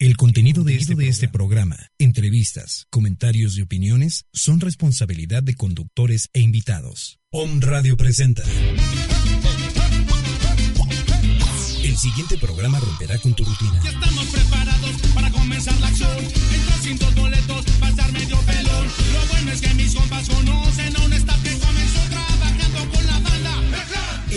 El contenido de este, de este programa, entrevistas, comentarios y opiniones son responsabilidad de conductores e invitados. Om Radio presenta. El siguiente programa romperá con tu rutina. Ya estamos preparados para comenzar la acción. En 200 boletos estar medio pelón. Lo bueno es que mis compas conocen a un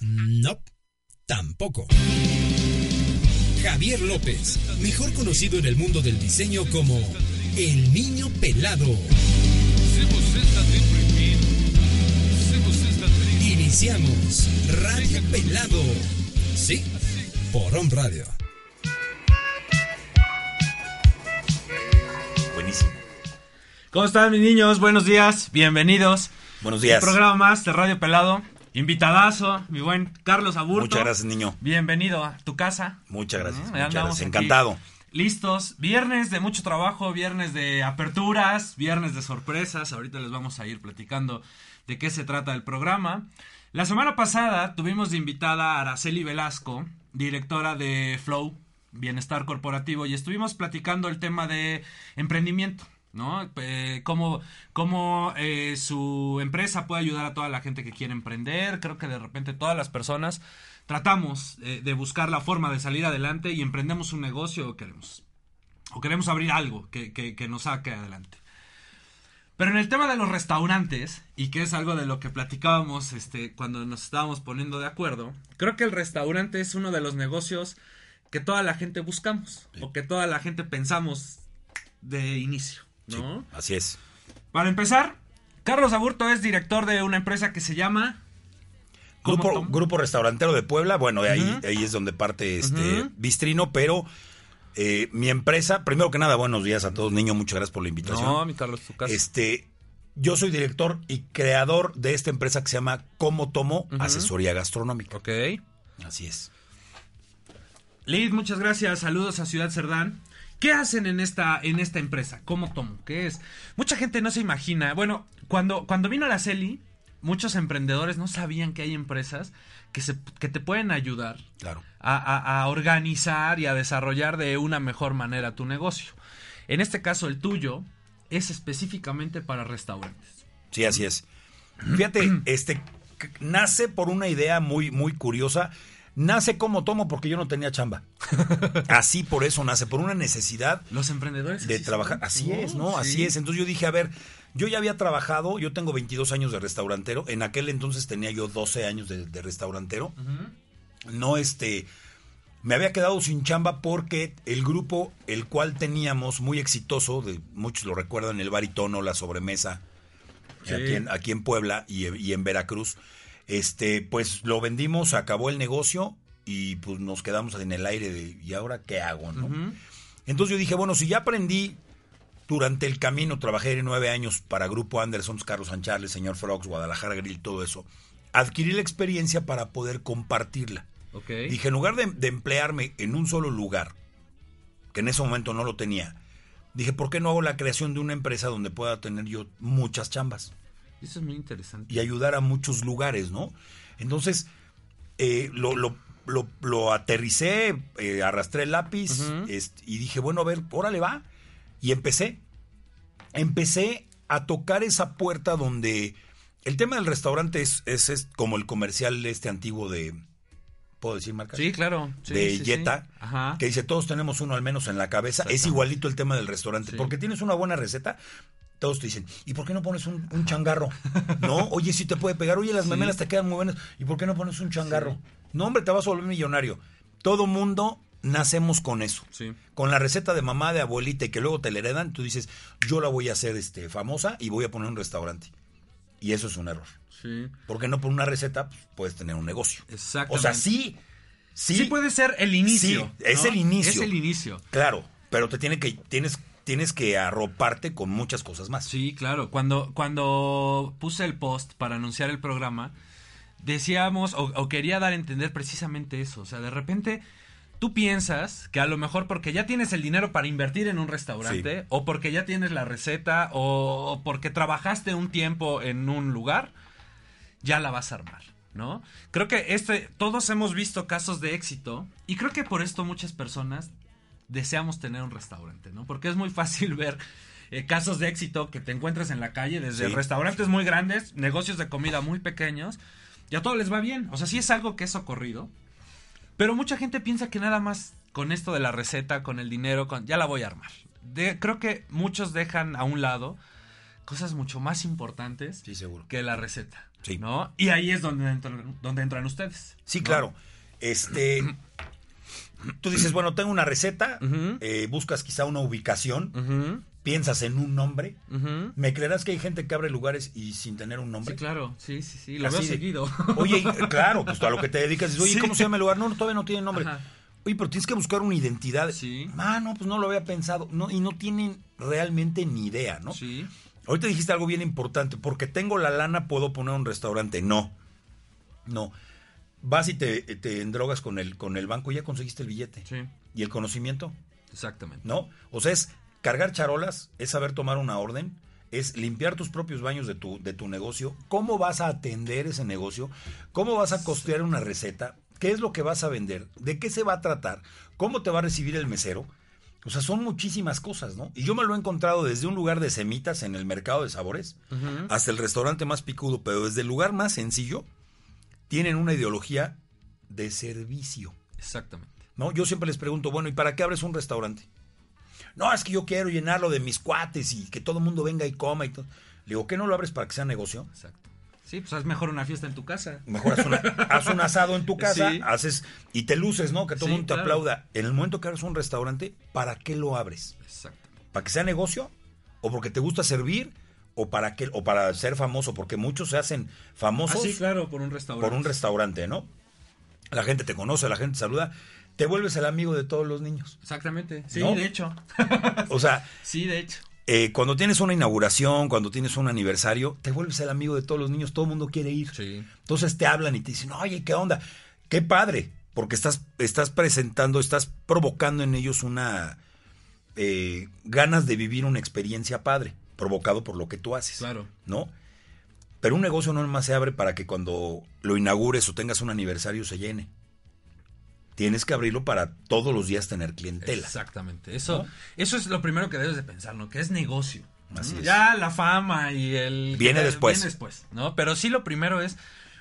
No, tampoco. Javier López, mejor conocido en el mundo del diseño como el niño pelado. Iniciamos Radio Pelado. Sí, por On Radio. Buenísimo. ¿Cómo están mis niños? Buenos días, bienvenidos. Buenos días. Un programa más de Radio Pelado. Invitadazo, mi buen Carlos Aburto. Muchas gracias, niño. Bienvenido a tu casa. Muchas gracias. Mm, muchas gracias. Encantado. Listos. Viernes de mucho trabajo, viernes de aperturas, viernes de sorpresas. Ahorita les vamos a ir platicando de qué se trata el programa. La semana pasada tuvimos de invitada a Araceli Velasco, directora de Flow, Bienestar Corporativo, y estuvimos platicando el tema de emprendimiento. ¿No? Eh, cómo cómo eh, su empresa puede ayudar a toda la gente que quiere emprender. Creo que de repente todas las personas tratamos eh, de buscar la forma de salir adelante y emprendemos un negocio o queremos, o queremos abrir algo que, que, que nos saque adelante. Pero en el tema de los restaurantes, y que es algo de lo que platicábamos este, cuando nos estábamos poniendo de acuerdo, creo que el restaurante es uno de los negocios que toda la gente buscamos, o que toda la gente pensamos de inicio, ¿no? Sí, así es. Para empezar, Carlos Aburto es director de una empresa que se llama... ¿Cómo Grupo, Restaurantero de Puebla, bueno, ahí, ahí es donde parte este Ujú. Bistrino, pero eh, mi empresa, primero que nada, buenos días a todos, niño, muchas gracias por la invitación. No, mi Carlos, tu casa. Este, yo soy director y creador de esta empresa que se llama Como Tomo Asesoría Gastronómica. Ok. Así es. Lid, muchas gracias. Saludos a Ciudad Cerdán. ¿Qué hacen en esta, en esta empresa? ¿Cómo tomo? ¿Qué es? Mucha gente no se imagina. Bueno, cuando, cuando vino la Celi, muchos emprendedores no sabían que hay empresas que, se, que te pueden ayudar Claro. a, a- a organizar y a desarrollar de una mejor manera tu negocio. En este caso, el tuyo es específicamente para restaurantes. Sí, así es. Fíjate, este nace por una idea muy, muy curiosa. Nace como tomo porque yo no tenía chamba. Así por eso nace, por una necesidad Los emprendedores. de trabajar. Así es, ¿no? Sí. Así es. Entonces yo dije, a ver, yo ya había trabajado, yo tengo 22 años de restaurantero. En aquel entonces tenía yo 12 años de, de restaurantero. No, este. Me había quedado sin chamba porque el grupo, el cual teníamos muy exitoso, de, muchos lo recuerdan, el baritono, la sobremesa, Sí. aquí, en, aquí en Puebla y, y en Veracruz, este, pues lo vendimos, acabó el negocio y pues nos quedamos en el aire de, ¿y ahora qué hago? no? Entonces yo dije, bueno, si ya aprendí durante el camino, trabajé nueve años para Grupo Anderson, Carlos San Charles, Señor Frogs, Guadalajara Grill, todo eso, adquirí la experiencia para poder compartirla. Dije, en lugar de, de emplearme en un solo lugar, que en ese momento no lo tenía, dije, ¿por qué no hago la creación de una empresa donde pueda tener yo muchas chambas Eso es muy interesante. y ayudar a muchos lugares, ¿no? Entonces, eh, lo, lo, lo, lo aterricé, eh, arrastré el lápiz este, y dije, bueno, a ver, órale va. Y empecé. Empecé a tocar esa puerta donde el tema del restaurante es, es, es como el comercial este antiguo de ¿puedo decir marcas? Sí, claro. Sí, de sí, sí. Jetta, Ajá. que dice, todos tenemos uno al menos en la cabeza. Es igualito el tema del restaurante. Sí. Porque tienes una buena receta, todos te dicen, ¿y por qué no pones un, un changarro? no, oye, si te puede pegar, oye, las memelas te quedan muy buenas, ¿y por qué no pones un changarro? No, hombre, te vas a volver millonario. Todo mundo nacemos con eso. Sí. Con la receta de mamá, de abuelita y que luego te la heredan, tú dices, yo la voy a hacer este, famosa y voy a poner un restaurante. Y eso es un error. Sí. Porque no por una receta pues, puedes tener un negocio. Exactamente. O sea, sí, sí, Sí, puede ser el inicio. Sí, es el inicio. Es el inicio. Claro, pero te tiene que tienes tienes que arroparte con muchas cosas más. Sí, claro. Cuando, cuando puse el post para anunciar el programa, decíamos o, o quería dar a entender precisamente eso. O sea, de repente tú piensas que a lo mejor porque ya tienes el dinero para invertir en un restaurante, Sí. o porque ya tienes la receta, o, o porque trabajaste un tiempo en un lugar, ya la vas a armar. ¿No? Creo que este, todos hemos visto casos de éxito y creo que por esto muchas personas deseamos tener un restaurante, ¿no? Porque es muy fácil ver eh, casos de éxito que te encuentras en la calle, desde Sí. restaurantes muy grandes, negocios de comida muy pequeños, y a todo les va bien. O sea, sí es algo que es ocurrido, pero mucha gente piensa que nada más con esto de la receta, con el dinero, con, ya la voy a armar. De- creo que muchos dejan a un lado cosas mucho más importantes Sí, seguro. que la receta, Sí. ¿no? Y ahí es donde entran, donde entran ustedes. Sí, ¿no? claro. Este tú dices, bueno, tengo una receta, eh, buscas quizá una ubicación, piensas en un nombre. ¿Me creerás que hay gente que abre lugares y sin tener un nombre? Sí, claro, sí, sí, sí, lo Así veo de- seguido. Oye, claro, pues a lo que te dedicas, dices, oye, Sí. ¿cómo se llama el lugar? No, no, todavía no tiene nombre. Ajá. Oye, pero tienes que buscar una identidad. Sí. Ah, no, pues no lo había pensado. No, y no tienen realmente ni idea, ¿no? Sí, Ahorita dijiste algo bien importante, porque tengo la lana puedo poner un restaurante. No, no. Vas y te, te endrogas con el, con el banco y ya conseguiste el billete. sí, ¿Y el conocimiento? exactamente. ¿No? O sea, es cargar charolas, es saber tomar una orden, es limpiar tus propios baños de tu, de tu negocio, cómo vas a atender ese negocio, cómo vas a costear una receta, qué es lo que vas a vender, de qué se va a tratar, cómo te va a recibir el mesero. O sea, son muchísimas cosas, ¿no? Y yo me lo he encontrado desde un lugar de semitas en el mercado de sabores hasta el restaurante más picudo, pero desde el lugar más sencillo tienen una ideología de servicio. Exactamente. ¿no? Yo siempre les pregunto, bueno, ¿y para qué abres un restaurante? No, es que yo quiero llenarlo de mis cuates y que todo el mundo venga y coma y todo. Le digo, ¿qué no lo abres para que sea negocio? Exacto. Sí, pues es mejor una fiesta en tu casa. Mejor haz, una- haz un asado en tu casa, Sí. haces y te luces, ¿no? Que todo el Sí, mundo te claro. aplauda. En el momento que abres un restaurante, ¿para qué lo abres? Exacto. ¿Para que sea negocio? ¿O porque te gusta servir? ¿O para qué? ¿O para ser famoso? Porque muchos se hacen famosos Ah, sí, claro, por un restaurante. por un restaurante, ¿no? La gente te conoce, la gente te saluda, te vuelves el amigo de todos los niños. Exactamente. Sí, ¿No? de hecho. O sea, sí, de hecho. eh, cuando tienes una inauguración, cuando tienes un aniversario, te vuelves el amigo de todos los niños, todo el mundo quiere ir. Sí. Entonces te hablan y te dicen, oye, ¿qué onda? Qué padre, porque estás, estás presentando, estás provocando en ellos una eh, ganas de vivir una experiencia padre, provocado por lo que tú haces. Claro. ¿No? Pero un negocio no más se abre para que cuando lo inaugures o tengas un aniversario se llene. Tienes que abrirlo para todos los días tener clientela. Exactamente. Eso, ¿No? eso es lo primero que debes de pensar, ¿no? Que es negocio. Así es. Ya la fama y el... Viene después. Viene después, ¿no? Pero sí lo primero es,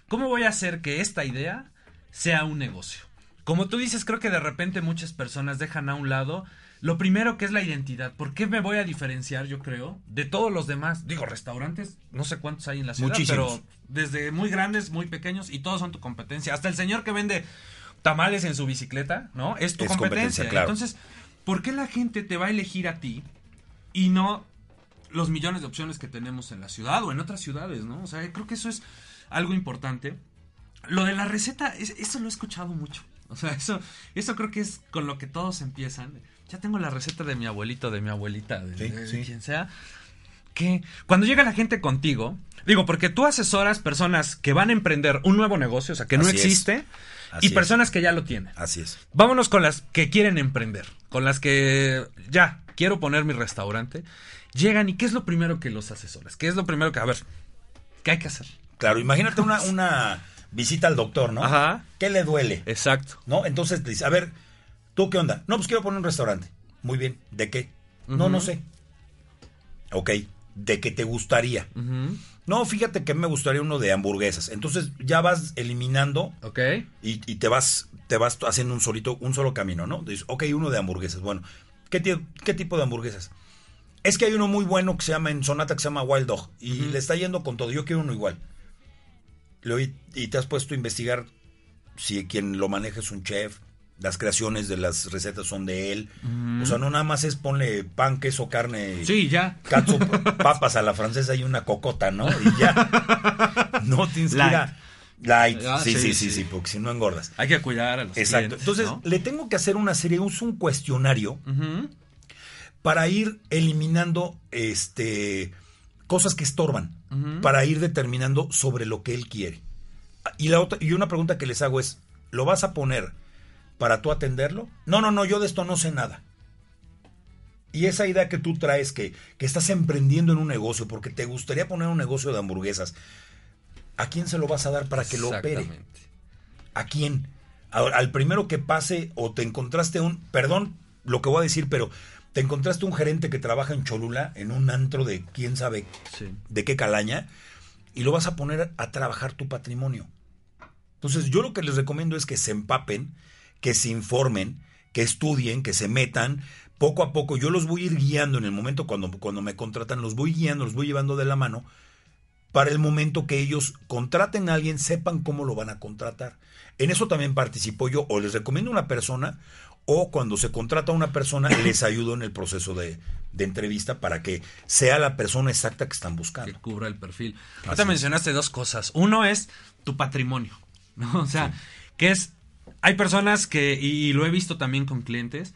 ¿cómo voy a hacer que esta idea sea un negocio? Como tú dices, creo que de repente muchas personas dejan a un lado lo primero que es la identidad. ¿Por qué me voy a diferenciar, yo creo, de todos los demás? Digo, restaurantes, no sé cuántos hay en la ciudad, Muchísimos. pero desde muy grandes, muy pequeños, y todos son tu competencia. Hasta el señor que vende tamales en su bicicleta, ¿no? Es tu Es competencia. competencia, claro. Entonces, ¿por qué la gente te va a elegir a ti y no los millones de opciones que tenemos en la ciudad o en otras ciudades, ¿no? O sea, creo que eso es algo importante. Lo de la receta, es- eso lo he escuchado mucho. O sea, eso, eso creo que es con lo que todos empiezan. Ya tengo la receta de mi abuelito, de mi abuelita, de, Sí, de sí. quien sea. Que cuando llega la gente contigo, digo, porque tú asesoras personas que van a emprender un nuevo negocio, o sea, que no Así es. existe, Así y es. personas que ya lo tienen. Así es. Vámonos con las que quieren emprender, con las que ya quiero poner mi restaurante. Llegan y ¿qué es lo primero que los asesoras? ¿Qué es lo primero que, a ver, qué hay que hacer? Claro, imagínate una, una visita al doctor, ¿no? Ajá. ¿Qué le duele? Exacto. ¿No? Entonces te dice, a ver, ¿tú qué onda? No, pues quiero poner un restaurante. Muy bien. ¿De qué? No, no sé. Ok. ¿De qué te gustaría? No, fíjate que me gustaría uno de hamburguesas. Entonces ya vas eliminando Ok. y, y te vas te vas haciendo un solito, un solo camino, ¿no? Dices, ok, uno de hamburguesas. Bueno, ¿qué, qué tipo de hamburguesas? Es que hay uno muy bueno que se llama en Sonata que se llama Wild Dog y le está yendo con todo. Yo quiero uno igual. Y te has puesto a investigar si quien lo maneja es un chef, las creaciones de las recetas son de él. O sea, no nada más es ponle pan, queso, carne, Sí, ya. papas a la francesa y una cocota, ¿no? Y ya. No te inspira. Light. Ah, sí, sí, sí, sí, porque si no engordas. Hay que cuidar a los Exacto. clientes, Entonces, ¿no? le tengo que hacer una serie, uso un cuestionario para ir eliminando este cosas que estorban, para ir determinando sobre lo que él quiere. Y la otra y una pregunta que les hago es, ¿lo vas a poner para tú atenderlo? No, no, no, yo de esto no sé nada. Y esa idea que tú traes que, que estás emprendiendo en un negocio porque te gustaría poner un negocio de hamburguesas, ¿a quién se lo vas a dar para que lo opere? ¿A quién? Ahora, al primero que pase o te encontraste un, perdón lo que voy a decir, pero te encontraste un gerente que trabaja en Cholula, en un antro de quién sabe Sí. de qué calaña, y lo vas a poner a trabajar tu patrimonio. Entonces, yo lo que les recomiendo es que se empapen, que se informen, que estudien, que se metan. Poco a poco, yo los voy a ir guiando en el momento cuando, cuando me contratan, los voy guiando, los voy llevando de la mano para el momento que ellos contraten a alguien, sepan cómo lo van a contratar. En eso también participo yo, o les recomiendo una persona, o cuando se contrata a una persona, les ayudo en el proceso de, de entrevista para que sea la persona exacta que están que buscando. cubra el perfil. Ahorita mencionaste dos cosas. Uno es tu patrimonio, ¿no? O sea, que es, hay personas que, y, y lo he visto también con clientes,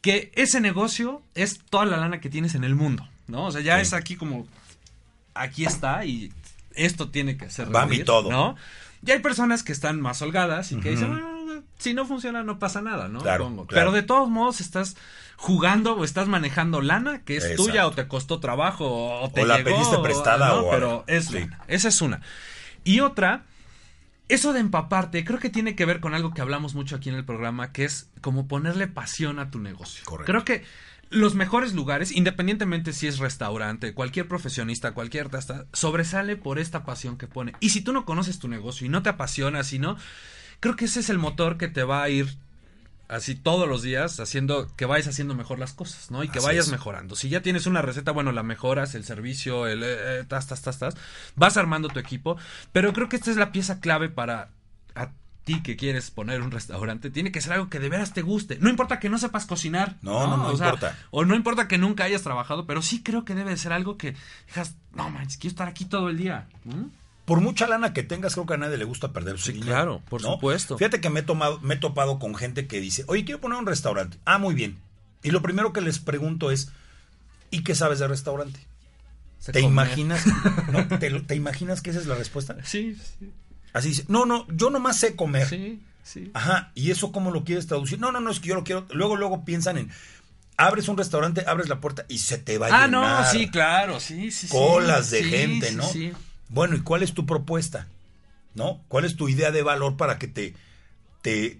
que ese negocio es toda la lana que tienes en el mundo, ¿no? O sea, ya Sí. es aquí como, aquí está y esto tiene que ser. Va mi todo. ¿no? Y hay personas que están más holgadas y que dicen, "Bueno, si no funciona no pasa nada, ¿no? Claro. Pero de todos modos estás jugando o estás manejando lana que es Exacto. tuya o te costó trabajo o te O la pediste prestada ¿no? o- pero es sí. lana. Esa es una. Y otra, eso de empaparte, creo que tiene que ver con algo que hablamos mucho aquí en el programa, que es como ponerle pasión a tu negocio. Correcto. Creo que los mejores lugares, independientemente si es restaurante, cualquier profesionista, cualquier artista, sobresale por esta pasión que pone. Y si tú no conoces tu negocio y no te apasiona, si no, creo que ese es el motor que te va a ir así todos los días haciendo que vayas haciendo mejor las cosas, ¿no? Y que Así vayas es. mejorando. Si ya tienes una receta, bueno, la mejoras, el servicio, el eh, eh, tas, tas, tas, tas, vas armando tu equipo, pero creo que esta es la pieza clave para a ti que quieres poner un restaurante, tiene que ser algo que de veras te guste. No importa que no sepas cocinar. No, no, no O sea, importa. o no importa que nunca hayas trabajado, pero sí creo que debe de ser algo que digas, no manches, quiero estar aquí todo el día. ¿Mm? Por mucha lana que tengas, creo que a nadie le gusta perder su Sí, dinero, claro, por supuesto. Fíjate que me he, tomado, me he topado con gente que dice, oye, quiero poner un restaurante. Ah, muy bien. Y lo primero que les pregunto es, ¿y qué sabes de restaurante? ¿Te comer. imaginas? ¿no? ¿Te, imaginas que esa es la respuesta? Sí, sí. Así dice, no, no, yo nomás sé comer. Sí, sí. Ajá, ¿y eso cómo lo quieres traducir? No, no, no, es que yo lo quiero. Luego, luego piensan en, abres un restaurante, abres la puerta y se te va a Ah, llenar. no, sí, claro, sí, sí. sí. Colas de Sí, gente, sí, ¿no? sí. Bueno, ¿y cuál es tu propuesta? ¿No? ¿Cuál es tu idea de valor para que te, te,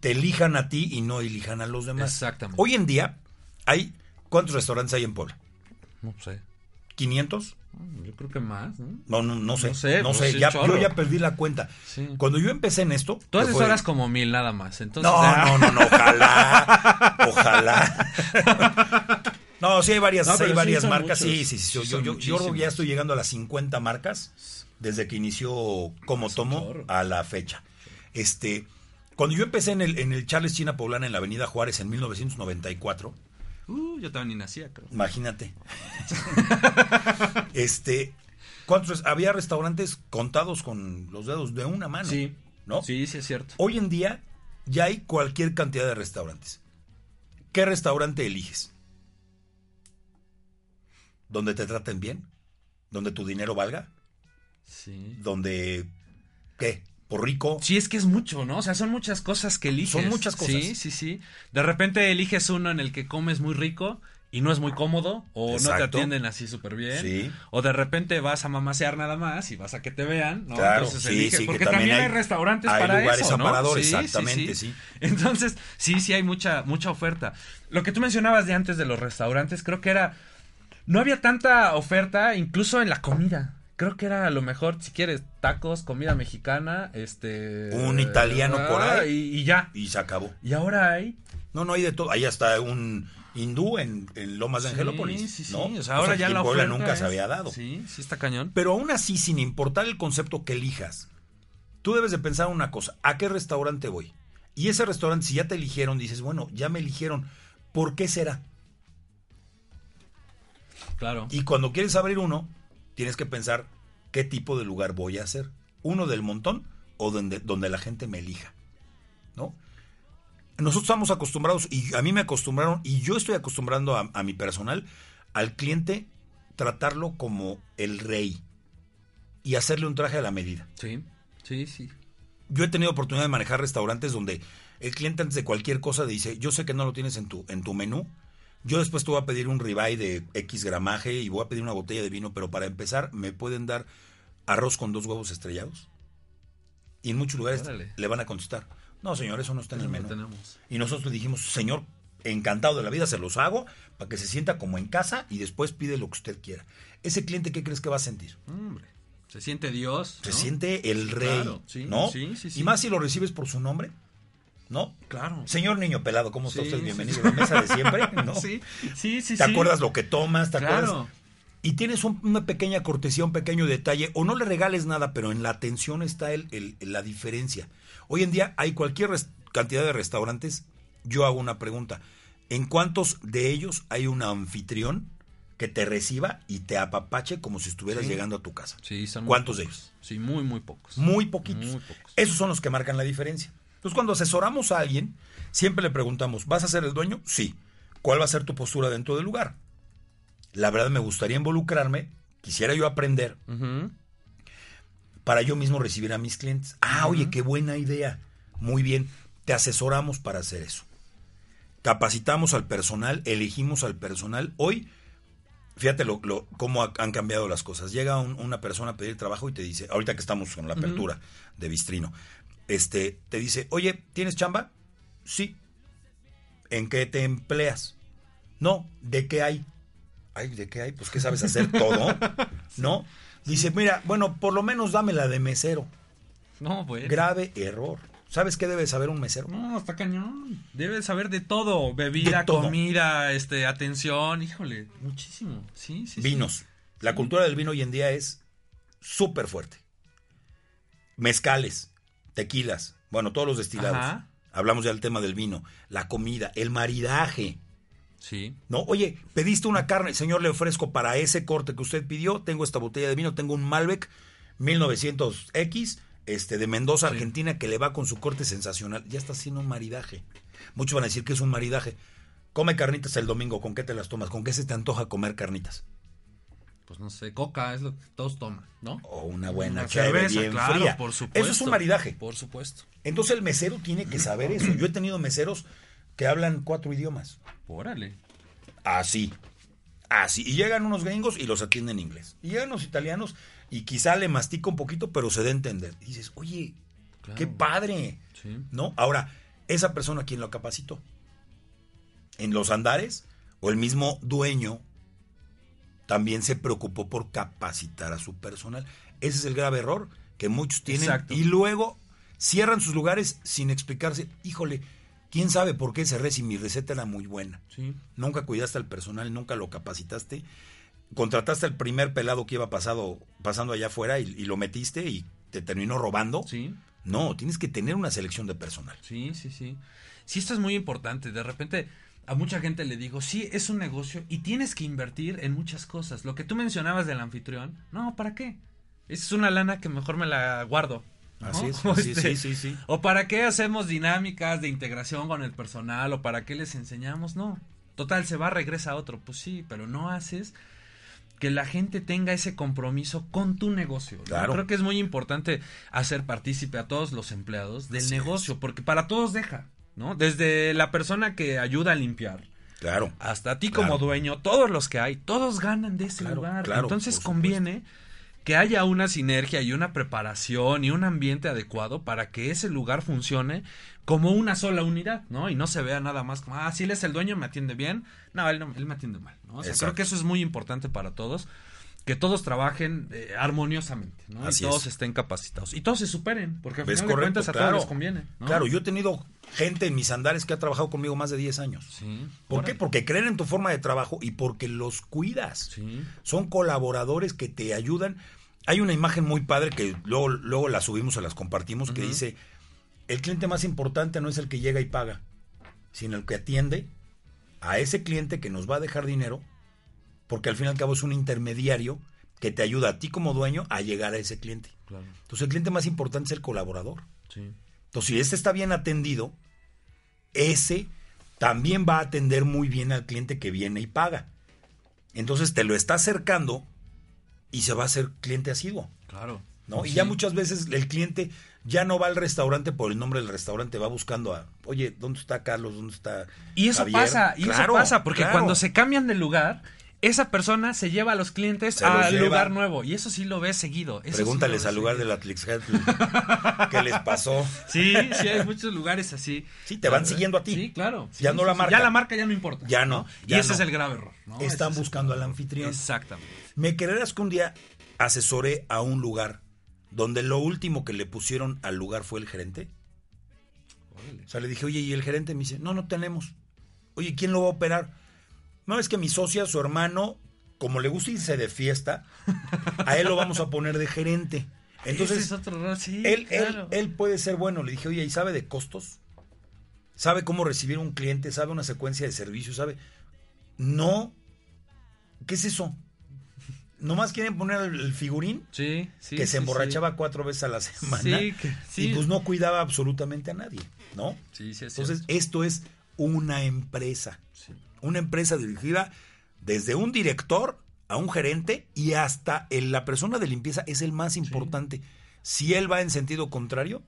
te elijan a ti y no elijan a los demás? Exactamente. Hoy en día, hay ¿cuántos restaurantes hay en Puebla? No sé. ¿500? Yo creo que más, ¿no? No, no, no sé. No sé, No pues sé, sí, ya, yo ya perdí la cuenta. Sí. Cuando yo empecé en esto... Tú que haces fue- horas como mil nada más, entonces... No, no, no, no, ojalá, ojalá. No, sí hay varias, No, hay varias marcas. Sí, muchos. sí, sí. Sí Yo, ya estoy llegando a las 50 marcas desde que inició Como Tomo a la fecha. Este, cuando yo empecé en el, en el Charles China Poblana en la Avenida Juárez en 1994, Uh, yo ni nacía, creo. imagínate. este, ¿cuántos? Había restaurantes contados con los dedos de una mano. Sí. ¿No? Sí, sí es cierto. Hoy en día ya hay cualquier cantidad de restaurantes. ¿Qué restaurante eliges? ¿Donde te traten bien? ¿Donde tu dinero valga? Sí. ¿Donde qué? ¿Por rico? Sí, es que es mucho, ¿no? O sea, son muchas cosas que eliges. Son muchas cosas. Sí, sí, sí. De repente eliges uno en el que comes muy rico y no es muy cómodo o no te atienden así súper bien. Sí. O de repente vas a mamasear nada más y vas a que te vean, ¿no? Claro, Entonces sí, eliges, sí, que porque también también hay, hay- restaurantes hay para lugares eso, exactamente, sí. Entonces, sí, sí hay mucha mucha oferta. Lo que tú mencionabas de antes de los restaurantes, creo que era no había tanta oferta incluso en la comida. Creo que era a lo mejor, si quieres, tacos, comida mexicana, este... Un italiano por ahí. Y, y ya. Y se acabó. Y ahora hay... No, no hay de todo. Ahí está un hindú en, en Lomas de Sí, Angelópolis. sí, sí. ¿no? O sea, ahora ya que la en Puebla nunca es- se había dado. Sí, sí está cañón. Pero aún así, sin importar el concepto que elijas, tú debes de pensar una cosa, ¿a qué restaurante voy? Y ese restaurante, si ya te eligieron, dices, bueno, ya me eligieron, ¿por qué será? Claro. Y cuando quieres abrir uno, tienes que pensar qué tipo de lugar voy a hacer. ¿Uno del montón o donde, donde la gente me elija? ¿No? Nosotros estamos acostumbrados, y a mí me acostumbraron, y yo estoy acostumbrando a, a mi personal, al cliente tratarlo como el rey y hacerle un traje a la medida. Sí, sí, sí. Yo he tenido oportunidad de manejar restaurantes donde el cliente antes de cualquier cosa dice, yo sé que no lo tienes en tu, en tu menú, yo después te voy a pedir un ribeye de X gramaje y voy a pedir una botella de vino, pero para empezar, ¿me pueden dar arroz con dos huevos estrellados? Y en muchos lugares Órale. le van a contestar, no señor, eso no está en el menú. no. Y nosotros le dijimos, señor, encantado de la vida, se los hago para que se sienta como en casa y después pide lo que usted quiera. Ese cliente, ¿qué crees que va a sentir? Hombre, se siente Dios. Se ¿no? siente el rey, Claro, sí, ¿no? sí, sí, sí. Y más si lo recibes por su nombre, ¿no? Claro. Señor niño pelado, ¿cómo está Sí, usted? Bienvenido sí. a la mesa de siempre, ¿no? Sí, sí, sí. ¿Te sí. acuerdas lo que tomas? ¿Te Claro. acuerdas? Y tienes un- una pequeña cortesía, un pequeño detalle, o no le regales nada, pero en la atención está el, el- la diferencia. Hoy en día hay cualquier cantidad de restaurantes. Yo hago una pregunta. ¿En cuántos de ellos hay un anfitrión que te reciba y te apapache como si estuvieras Sí. llegando a tu casa? Sí, son ¿Cuántos de ellos? Sí, muy, muy pocos. Muy poquitos. Muy pocos. Esos son los que marcan la diferencia. Entonces, cuando asesoramos a alguien, siempre le preguntamos, ¿vas a ser el dueño? Sí. ¿Cuál va a ser tu postura dentro del lugar? La verdad me gustaría involucrarme, quisiera yo aprender para yo mismo recibir a mis clientes. Ah, oye, qué buena idea. Muy bien, te asesoramos para hacer eso. Capacitamos al personal, elegimos al personal. Hoy, fíjate lo, lo- cómo ha- han cambiado las cosas. Llega un- una persona a pedir trabajo y te dice, ahorita que estamos con la apertura de Bistrino, este, te dice, oye, ¿tienes chamba? Sí. ¿En qué te empleas? No, ¿de qué hay? Ay, ¿de qué hay? Pues que sabes hacer todo, ¿no? Dice, mira, bueno, por lo menos dame la de mesero. No, bueno. Grave error. ¿Sabes qué debe saber un mesero? No, está cañón. Debe saber de todo. Bebida, De todo. comida, este, atención. Híjole, muchísimo. Sí, sí. sí. Vinos. La cultura del vino hoy en día es súper fuerte. Mezcales, tequilas, bueno, todos los destilados. Ajá. Hablamos ya del tema del vino, la comida, el maridaje. Sí. No, oye, pediste una carne, señor, le ofrezco para ese corte que usted pidió, tengo esta botella de vino, tengo un Malbec 1900X, este de Mendoza, Sí. Argentina, que le va con su corte sensacional. Ya está haciendo un maridaje. Muchos van a decir que es un maridaje. Come carnitas el domingo, ¿con qué te las tomas? ¿Con qué se te antoja comer carnitas? Pues no sé, coca es lo que todos toman, ¿no? O una buena Una cerveza, bien claro, fría. por supuesto. Eso es un maridaje. Por supuesto. Entonces el mesero tiene que saber eso. Yo he tenido meseros que hablan cuatro idiomas. Órale. Así. Así. Y llegan unos gringos y los atienden en inglés. Y llegan los italianos y quizá le mastica un poquito, pero se da a entender. Y dices, oye, Claro. qué padre. Sí. ¿No? Ahora, esa persona, ¿quién lo capacitó? ¿En los andares? ¿O el mismo dueño también se preocupó por capacitar a su personal? Ese es el grave error que muchos tienen. Exacto. Y luego cierran sus lugares sin explicarse. Híjole, ¿quién sabe por qué cerré si mi receta era muy buena? Sí. Nunca cuidaste al personal, nunca lo capacitaste. Contrataste al primer pelado que iba pasado, pasando allá afuera y, y lo metiste y te terminó robando. Sí. No, tienes que tener una selección de personal. Sí, sí, sí. Sí, esto es muy importante. De repente a mucha gente le digo, sí, es un negocio y tienes que invertir en muchas cosas. Lo que tú mencionabas del anfitrión, no, ¿para qué? Esa es una lana que mejor me la guardo. ¿no? Así es, así es, este, sí, sí, sí. ¿O para qué hacemos dinámicas de integración con el personal? ¿O para qué les enseñamos? No. Total, se va, regresa a otro. Pues sí, pero no haces que la gente tenga ese compromiso con tu negocio. ¿no? Claro. Creo que es muy importante hacer partícipe a todos los empleados del Así negocio, porque para todos deja, ¿no? Desde la persona que ayuda a limpiar Claro. hasta ti Claro. como dueño, todos los que hay, todos ganan de ese Claro, lugar. claro, Entonces conviene que haya una sinergia y una preparación y un ambiente adecuado para que ese lugar funcione como una sola unidad, ¿no? Y no se vea nada más como, ah, si él es el dueño, me atiende bien. No, él, no, él me atiende mal, ¿no? O sea, Exacto. creo que eso es muy importante para todos. Que todos trabajen eh, armoniosamente, ¿no? Así y todos es. estén capacitados. Y todos se superen, porque al ¿Ves final de cuentas a Claro. todos les conviene. ¿no? Claro, yo he tenido gente en mis andares que ha trabajado conmigo más de 10 años. Sí. ¿Por qué? Porque creen en tu forma de trabajo y porque los cuidas. Sí. Son colaboradores que te ayudan. Hay una imagen muy padre que luego, luego la subimos o las compartimos que dice, el cliente más importante no es el que llega y paga, sino el que atiende a ese cliente que nos va a dejar dinero, porque al fin y al cabo es un intermediario que te ayuda a ti como dueño a llegar a ese cliente. Claro. Entonces el cliente más importante es el colaborador. Sí. Entonces, si este está bien atendido, ese también va a atender muy bien al cliente que viene y paga. Entonces te lo está acercando y se va a hacer cliente asiduo. Claro. ¿no? Y ya muchas veces el cliente ya no va al restaurante por el nombre del restaurante, va buscando a, oye, ¿dónde está Carlos? ¿Dónde está Y eso Javier?". pasa, y Claro, eso pasa, porque claro. cuando se cambian de lugar, esa persona se lleva a los clientes Se al lugar nuevo. Y eso sí lo ves seguido. eso sí lo Pregúntales ves al lugar de seguido. la Tlixcatl qué les pasó. Sí, sí, hay muchos lugares así. Sí, te van siguiendo a ti. Sí, claro. Ya Sí, no la marca. Ya la marca ya no importa. Ya no, Y ya ese no. es el grave error. Están es- buscando al anfitrión. Exactamente. Me creerás que un día asesoré a un lugar donde lo último que le pusieron al lugar fue el gerente. O sea, le dije, oye, ¿y el gerente? Me dice, no, no tenemos. Oye, ¿quién lo va a operar? No, es que mi socia, su hermano, como le gusta irse de fiesta, a él lo vamos a poner de gerente. Entonces, Ese es otro error, sí. él, él, claro. él puede ser bueno. Le dije, oye, ¿y sabe de costos? ¿Sabe cómo recibir un cliente? ¿Sabe una secuencia de servicios? ¿Sabe? No. ¿Qué es eso? Nomás quieren poner el, figurín Sí, sí. que se emborrachaba cuatro veces a la semana Sí, que- sí. y pues no cuidaba absolutamente a nadie, ¿no? Sí, sí, es Entonces, cierto. esto es una empresa. Una empresa dirigida desde un director a un gerente y hasta el- la persona de limpieza es el más importante. Si él va en sentido contrario,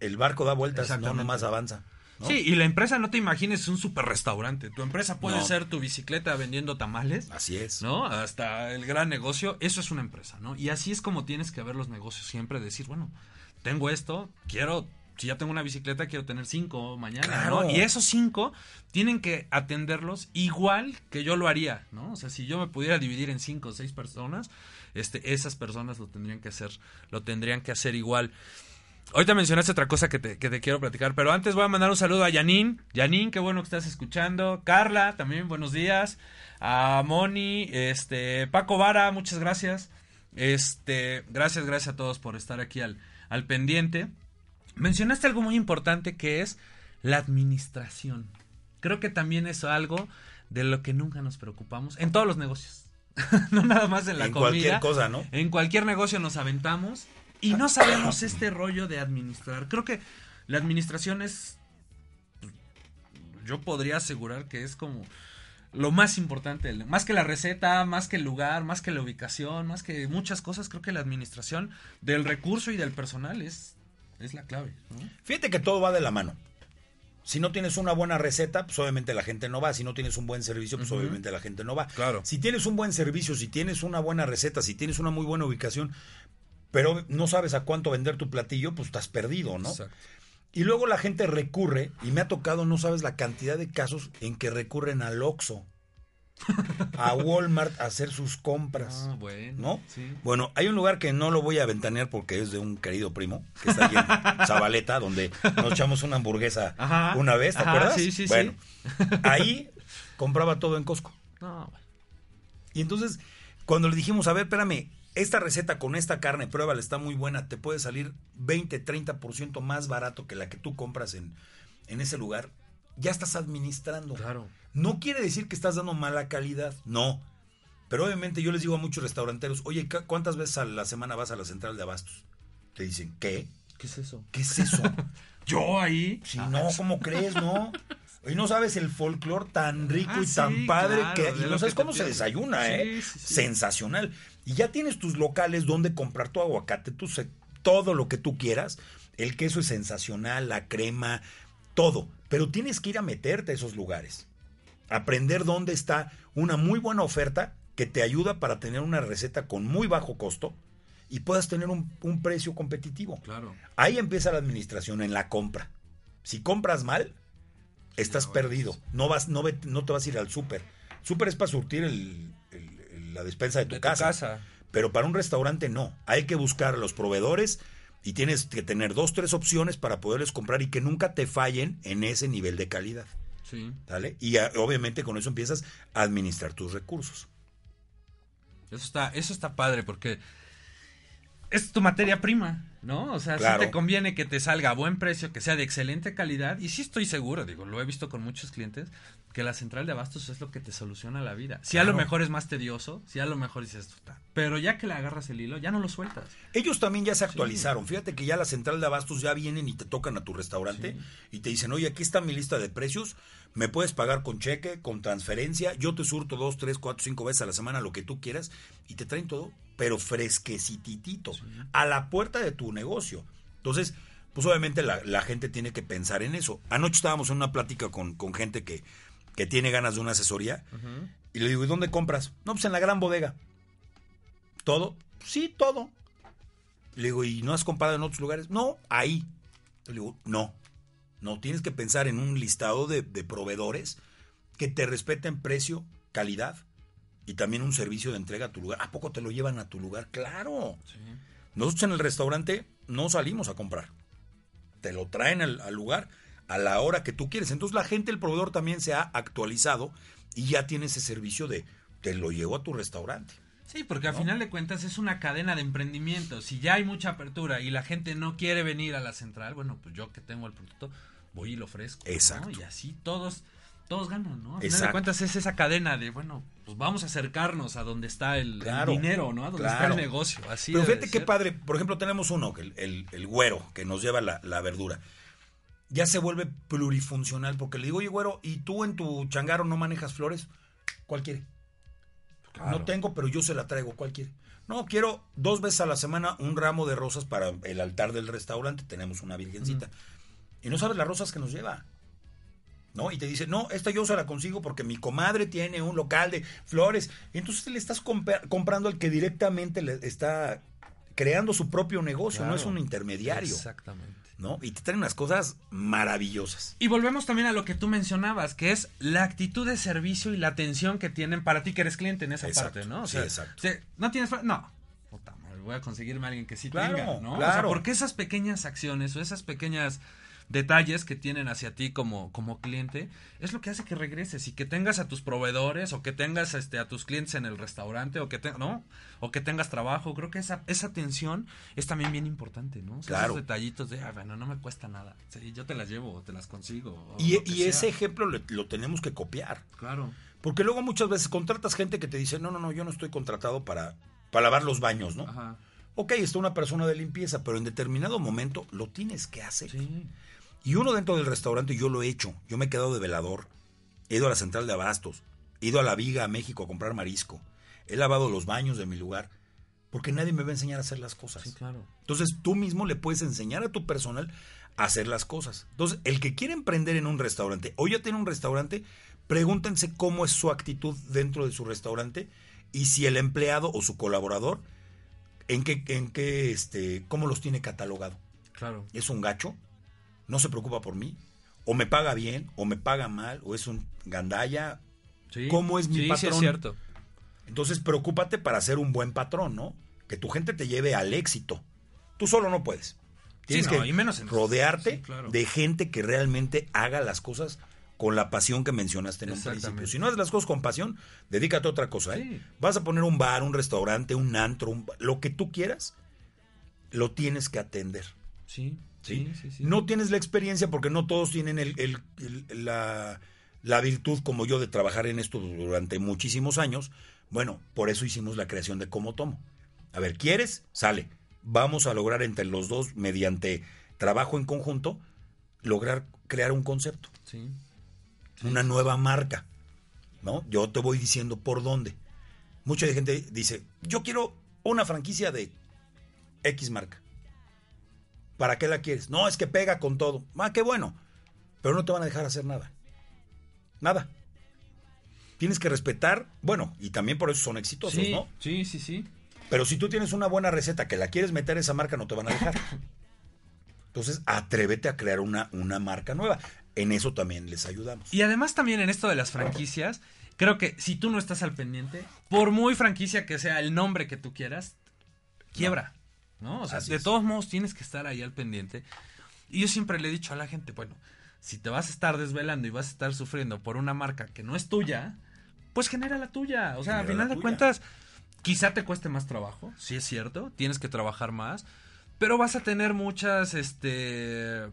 el barco da vueltas, no nomás avanza. ¿no? Sí, y la empresa no te imagines un super restaurante. Tu empresa puede No. ser tu bicicleta vendiendo tamales. Así es. ¿no? Hasta el gran negocio, eso es una empresa, ¿no? Y así es como tienes que ver los negocios siempre, decir, bueno, tengo esto, quiero, si ya tengo una bicicleta, quiero tener cinco mañana, Claro. ¿no? Y esos cinco tienen que atenderlos igual que yo lo haría, ¿no? O sea, si yo me pudiera dividir en cinco o seis personas, este, esas personas lo tendrían que hacer, lo tendrían que hacer igual. Ahorita mencionaste otra cosa que te, que te quiero platicar, pero antes voy a mandar un saludo a Yanin. Yanin, qué bueno que estás escuchando. Carla, también buenos días. A Moni, este, Paco Vara, muchas gracias. Este, gracias, gracias a todos por estar aquí al, al pendiente. Mencionaste algo muy importante que es la administración. Creo que también es algo de lo que nunca nos preocupamos en todos los negocios. no nada más en la En comida. cualquier cosa, ¿no? En cualquier negocio nos aventamos y no sabemos este rollo de administrar. Creo que la administración es, yo podría asegurar que es como lo más importante, más que la receta, más que el lugar, más que la ubicación, más que muchas cosas, creo que la administración del recurso y del personal es, es la clave. ¿no? Fíjate que todo va de la mano. Si no tienes una buena receta, pues obviamente la gente no va. Si no tienes un buen servicio, pues obviamente la gente no va. Claro. Si tienes un buen servicio, si tienes una buena receta, si tienes una muy buena ubicación, pero no sabes a cuánto vender tu platillo, pues estás perdido, ¿no? Exacto. Y luego la gente recurre, y me ha tocado, no sabes la cantidad de casos en que recurren al Oxxo, a Walmart a hacer sus compras. Ah, bueno. ¿No? Sí. Bueno, hay un lugar que no lo voy a ventanear porque es de un querido primo, que está allí en Zabaleta, donde nos echamos una hamburguesa Ajá. una vez, ¿te Ajá, acuerdas? sí, sí, sí. bueno, ahí compraba todo en Costco. No, bueno. Y entonces, cuando le dijimos, a ver, espérame, esta receta con esta carne, pruébala, está muy buena, te puede salir 20, 30% más barato que la que tú compras en, en ese lugar, ya estás administrando. Claro. No quiere decir que estás dando mala calidad, no. Pero obviamente yo les digo a muchos restauranteros, oye, ¿cu- ¿cuántas veces a la semana vas a la central de abastos? Te dicen, ¿qué? ¿Qué es eso? ¿Qué es eso? Yo ahí. Si no, ¿cómo crees, no? Y no sabes el folclore tan rico Ah, y tan sí, padre claro, que... Y no sabes cómo se desayuna, Sí, ¿eh? Sensacional. Y ya tienes tus locales donde comprar tu aguacate, tu todo lo que tú quieras. El queso es sensacional, la crema, todo. Pero tienes que ir a meterte a esos lugares. Aprender dónde está una muy buena oferta que te ayuda para tener una receta con muy bajo costo y puedas tener un, un precio competitivo. Claro. Ahí empieza la administración en la compra. Si compras mal, estás perdido. No vas, no, ve- no te vas a ir al súper. Súper es para surtir el, el- el- la despensa de tu De tu casa. casa. Pero para un restaurante no. Hay que buscar a los proveedores y tienes que tener dos, tres opciones para poderles comprar y que nunca te fallen en ese nivel de calidad. Sí. ¿Sale? Y obviamente con eso empiezas a administrar tus recursos. Eso está, eso está padre porque es tu materia prima, ¿no? O sea, Claro. sí te conviene que te salga a buen precio, que sea de excelente calidad. Y sí estoy seguro, digo, lo he visto con muchos clientes, que la central de abastos es lo que te soluciona la vida. Si a lo mejor es más tedioso, si a lo mejor dices, pero ya que le agarras el hilo, ya no lo sueltas. Ellos también ya se actualizaron. Fíjate que ya la central de abastos ya vienen y te tocan a tu restaurante y te dicen, oye, aquí está mi lista de precios, me puedes pagar con cheque, con transferencia, yo te surto dos, tres, cuatro, cinco veces a la semana, lo que tú quieras, y te traen todo, pero fresquecititito, a la puerta de tu negocio. Entonces, pues obviamente la, la gente tiene que pensar en eso. Anoche estábamos en una plática con, con gente que, que tiene ganas de una asesoría, y le digo, ¿y dónde compras? No, pues en la gran bodega. ¿Todo? Sí, todo. Le digo, ¿y no has comprado en otros lugares? No, ahí. Le digo, no. No, tienes que pensar en un listado de, de proveedores que te respeten precio, calidad y también un servicio de entrega a tu lugar. ¿A poco te lo llevan a tu lugar? Claro. Nosotros en el restaurante no salimos a comprar. Te lo traen al, al lugar a la hora que tú quieres. Entonces la gente, el proveedor también se ha actualizado y ya tiene ese servicio de te lo llevo a tu restaurante. Sí, porque al final de cuentas es una cadena de emprendimiento. Si ya hay mucha apertura y la gente no quiere venir a la central, bueno, pues yo que tengo el producto, voy y lo ofrezco. ¿no? Exacto. Y así todos, todos ganan, ¿no? Al final de cuentas es esa cadena de, bueno, pues vamos a acercarnos a donde está el, dinero, ¿no? A donde está el negocio. Así Pero fíjate qué padre. Por ejemplo, tenemos uno, que el, el- el güero, que nos lleva la, la verdura. Ya se vuelve plurifuncional, porque le digo, oye, güero, ¿y tú en tu changaro no manejas flores? ¿Cuál quiere? No tengo, pero yo se la traigo. ¿Cuál quiere? No, quiero dos veces a la semana un ramo de rosas para el altar del restaurante. Tenemos una virgencita. Y no sabes las rosas que nos lleva. ¿No? Y te dice, no, esta yo se la consigo porque mi comadre tiene un local de flores. Y entonces le estás comprando al que directamente le está creando su propio negocio, no es un intermediario. Exactamente. ¿No? Y te traen unas cosas maravillosas. Y volvemos también a lo que tú mencionabas, que es la actitud de servicio y la atención que tienen para ti que eres cliente en esa Exacto, parte, ¿no? O sí, exacto. no tienes... No. Puta madre, voy a conseguirme a alguien que sí Claro, tenga, ¿no? O sea, claro. porque esas pequeñas acciones o esas pequeñas detalles que tienen hacia ti como, como cliente es lo que hace que regreses y que tengas a tus proveedores o que tengas este a tus clientes en el restaurante o que te- no o que tengas trabajo creo que esa esa atención es también bien importante no O sea, Claro. esos detallitos de ah, bueno no me cuesta nada Sí, yo te las llevo o te las consigo Y, ese ejemplo lo tenemos que copiar. claro Porque luego muchas veces contratas gente que te dice, no, no, no, yo no estoy contratado para, para lavar los baños, ¿no? ajá Ok, está una persona de limpieza, pero en determinado momento lo tienes que hacer. sí Y uno dentro del restaurante, yo lo he hecho. Yo me he quedado de velador. He ido a la central de abastos. He ido a la Viga, a México, a comprar marisco. He lavado los baños de mi lugar. Porque nadie me va a enseñar a hacer las cosas. sí claro Entonces tú mismo le puedes enseñar a tu personal a hacer las cosas. Entonces, el que quiere emprender en un restaurante o ya tiene un restaurante, pregúntense cómo es su actitud dentro de su restaurante y si el empleado o su colaborador, en qué, en qué, este, cómo los tiene catalogado. claro ¿Es un gacho? ¿No se preocupa por mí? ¿O me paga bien? ¿O me paga mal? ¿O es un gandalla? sí ¿Cómo es mi sí, sí patrón? es cierto Entonces, preocúpate para ser un buen patrón, ¿no? Que tu gente te lleve al éxito. Tú solo no puedes. Tienes no, que y menos en- rodearte claro. de gente que realmente haga las cosas con la pasión que mencionaste en un principio. Si no haces las cosas con pasión, dedícate a otra cosa. ¿eh? Vas a poner un bar, un restaurante, un antro, un- lo que tú quieras, lo tienes que atender. sí ¿sí? sí sí, sí. No tienes la experiencia porque no todos tienen el- el- el- la, la virtud como yo de trabajar en esto durante muchísimos años. Bueno, por eso hicimos la creación de Como Tomo. A ver, ¿quieres? Sale. Vamos a lograr entre los dos, mediante trabajo en conjunto, lograr crear un concepto, sí una nueva marca. ¿No? Yo te voy diciendo por dónde. Mucha gente dice, yo quiero una franquicia de X marca. ¿Para qué la quieres? No, es que pega con todo. Ah, qué bueno. Pero no te van a dejar hacer nada. Nada. Tienes que respetar, bueno, y también por eso son exitosos, sí, ¿no? sí sí sí Pero si tú tienes una buena receta que la quieres meter esa marca, no te van a dejar. Entonces, atrévete a crear una, una marca nueva. En eso también les ayudamos. Y además también en esto de las franquicias, creo que si tú no estás al pendiente, por muy franquicia que sea el nombre que tú quieras, quiebra, ¿no? O sea, Así de es. todos modos tienes que estar ahí al pendiente. Y yo siempre le he dicho a la gente, bueno, si te vas a estar desvelando y vas a estar sufriendo por una marca que no es tuya, pues genera la tuya. O sea, al final de tuya. cuentas, quizá te cueste más trabajo, sí es cierto, tienes que trabajar más, pero vas a tener muchas, este,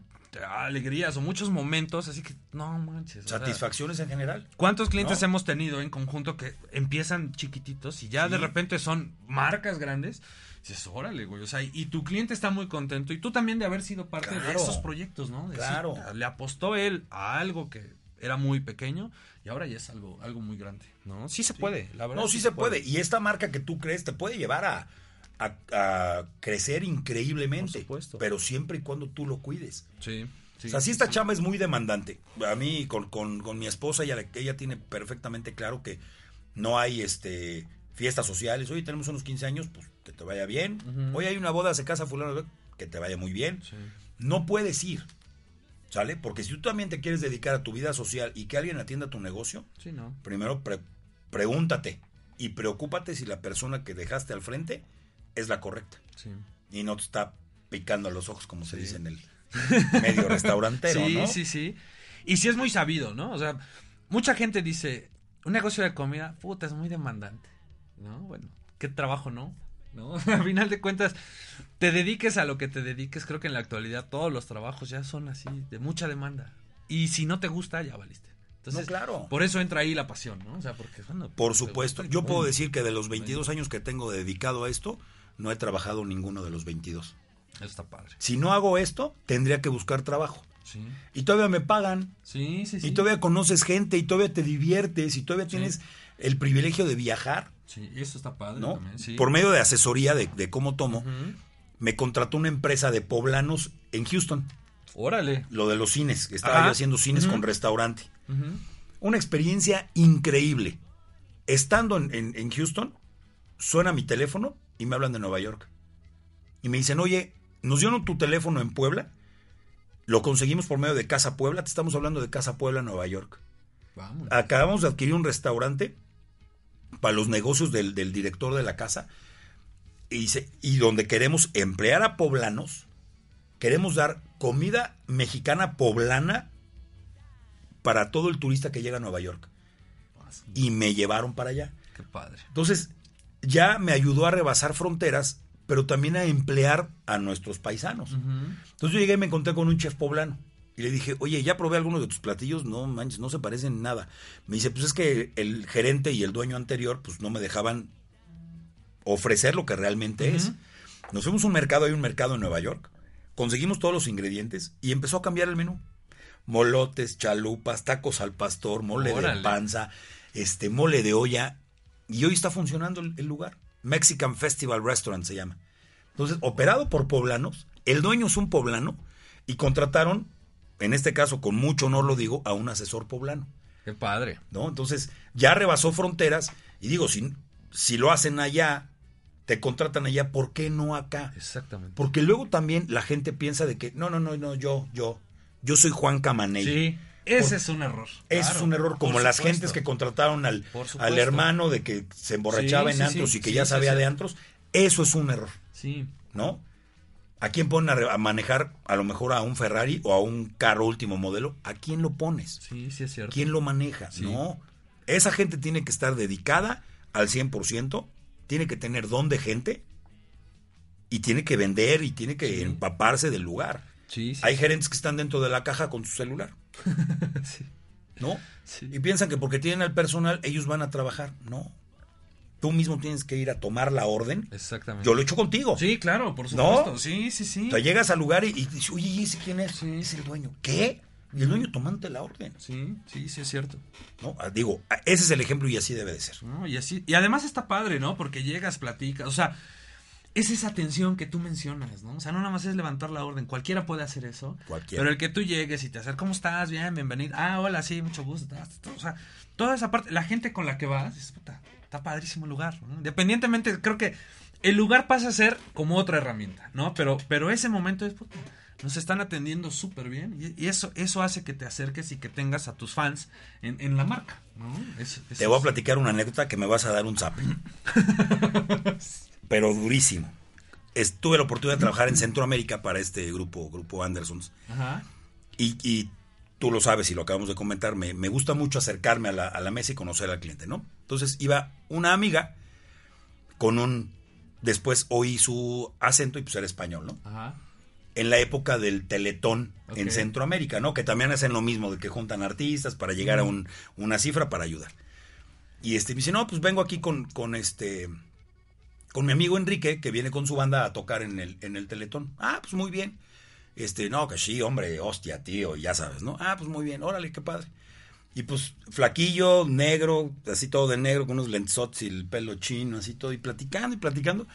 alegrías o muchos momentos, así que no manches. o sea, Satisfacciones en general. ¿Cuántos clientes ¿No? hemos tenido en conjunto que empiezan chiquititos y ya de repente son marcas grandes? Dices, órale, güey. O sea, y tu cliente está muy contento y tú también de haber sido parte de esos proyectos, ¿no? De Claro. sí, le apostó él a algo que era muy pequeño y ahora ya es algo, algo muy grande, ¿no? Sí se puede, la verdad. No, sí se puede. Y esta marca que tú crees te puede llevar a, a- a crecer increíblemente. Por supuesto. Pero siempre y cuando tú lo cuides. Sí, sí. o sea, sí esta chamba es muy demandante. A mí, con, con- con mi esposa, ella, ella tiene perfectamente claro que no hay este fiestas sociales. Oye, tenemos unos 15 años, pues que te vaya bien. Hoy hay una boda, se casa fulano, que te vaya muy bien. Sí. No puedes ir. ¿Sale? Porque si tú también te quieres dedicar a tu vida social y que alguien atienda tu negocio, Sí, no. primero pre- pregúntate y preocúpate si la persona que dejaste al frente es la correcta Sí. y no te está picando a los ojos como se dice en el medio restaurantero, sí, ¿no? sí, sí. Y sí es muy sabido, ¿no? O sea, mucha gente dice, un negocio de comida, puta, es muy demandante, ¿no? Bueno, qué trabajo, ¿no? ¿No? Al final de cuentas, te dediques a lo que te dediques, creo que en la actualidad todos los trabajos ya son así, de mucha demanda. Y si no te gusta, ya valiste. Entonces, No, claro. por eso entra ahí la pasión, ¿no? O sea, porque, bueno, Por te supuesto. gusta, Yo puedo bueno, decir que de los 22 años que tengo dedicado a esto, no he trabajado ninguno de los 22. Eso está padre. Si no hago esto, tendría que buscar trabajo. Sí, Y todavía me pagan. sí, sí. sí. Y todavía conoces gente y todavía te diviertes y todavía tienes el privilegio de viajar, Sí, eso está padre ¿no? también, sí. Por medio de asesoría de, de cómo tomo, me contrató una empresa de poblanos en Houston, Órale. lo de los cines, estaba Ajá. yo haciendo cines con restaurante. Una experiencia increíble. Estando en, en- en Houston, suena mi teléfono y me hablan de Nueva York. Y me dicen, oye, nos dieron tu teléfono en Puebla, lo conseguimos por medio de Casa Puebla, te estamos hablando de Casa Puebla, Nueva York. Vamos. Acabamos de adquirir un restaurante para los negocios del, del director de la casa y, se- y donde queremos emplear a poblanos, queremos dar comida mexicana poblana para todo el turista que llega a Nueva York. Y me llevaron para allá. Qué padre. Entonces, ya me ayudó a rebasar fronteras, pero también a emplear a nuestros paisanos. Entonces yo llegué y me encontré con un chef poblano. Y le dije, oye, ya probé algunos de tus platillos, no manches, no se parecen en nada. Me dice, pues es que el gerente y el dueño anterior, pues no me dejaban ofrecer lo que realmente es. Nos fuimos a un mercado, hay un mercado en Nueva York, conseguimos todos los ingredientes y empezó a cambiar el menú. Molotes, chalupas, tacos al pastor, mole Órale. de panza, este mole de olla. Y hoy está funcionando el, el lugar. Mexican Festival Restaurant se llama. Entonces, operado por poblanos, el dueño es un poblano y contrataron, en este caso con mucho honor lo digo, a un asesor poblano. Qué padre. ¿no? Entonces, ya rebasó fronteras y digo, si, si lo hacen allá, te contratan allá, ¿por qué no acá? Exactamente. Porque luego también la gente piensa de que, no, no, no, no, yo, yo, yo soy Juan Camaney. Sí, ese Por- es un error. Ese Claro, es un error, como las gentes que contrataron al, al hermano de que se emborrachaba Sí, en sí, antros sí, y que ya sabía de antros. Eso es un error, Sí, ¿no? ¿A quién ponen a, re- a manejar a lo mejor a un Ferrari o a un carro último modelo? ¿A quién lo pones? sí, sí es cierto. ¿Quién lo maneja? Sí. No. Esa gente tiene que estar dedicada al 100%, tiene que tener don de gente y tiene que vender y tiene que Sí. empaparse del lugar. Sí, sí. Hay gerentes que están dentro de la caja con su celular, sí. ¿no? Sí. Y piensan que porque tienen al personal ellos van a trabajar. No. Tú mismo tienes que ir a tomar la orden. Exactamente. Yo lo he hecho contigo. Sí, claro, por ¿No? supuesto. Sí, sí, sí. O sea, llegas al lugar y, y dices, oye, ¿y ese quién es? Sí. Es el dueño. ¿Qué? Y el dueño tomante la orden. Sí, sí, sí es cierto. ¿no? Ah, Digo, ah, ese es el ejemplo y así debe de ser. No, y así, y además está padre, ¿no? Porque llegas, platicas, o sea, es esa atención que tú mencionas, ¿no? O sea, no nada más es levantar la orden, cualquiera puede hacer eso. Cualquiera. Pero el que tú llegues y te haces, ¿cómo estás? Bien, bienvenido. Ah, hola, sí, mucho gusto. O sea, toda esa parte, la gente con la que vas, dices, puta, está padrísimo el lugar. ¿no? Independientemente, creo que el lugar pasa a ser como otra herramienta, ¿no? Pero, pero ese momento es, puta, Nos están atendiendo súper bien y, y eso, eso hace que te acerques y que tengas a tus fans en, en la marca. ¿no? Te voy a platicar una anécdota que me vas a dar un zape. Pero durísimo. Es- tuve la oportunidad de trabajar en Centroamérica para este grupo, Grupo Andersons. Ajá. Y, y tú lo sabes y lo acabamos de comentar, me, me gusta mucho acercarme a la, a la mesa y conocer al cliente, ¿no? Entonces iba una amiga con un... Después oí su acento y pues era español, ¿no? Ajá. En la época del Teletón en. Centroamérica, ¿no? Que también hacen lo mismo, de que juntan artistas para llegar a un- una cifra para ayudar. Y este me dice, no, pues vengo aquí con, con este... Con mi amigo Enrique, que viene con su banda a tocar en el, en el Teletón. Ah, pues muy bien. Este, no, que sí, hombre, hostia, tío, ya sabes, ¿no? Ah, pues muy bien, órale, qué padre. Y pues flaquillo, negro, así todo de negro, con unos lentots y el pelo chino, así todo, y platicando y platicando.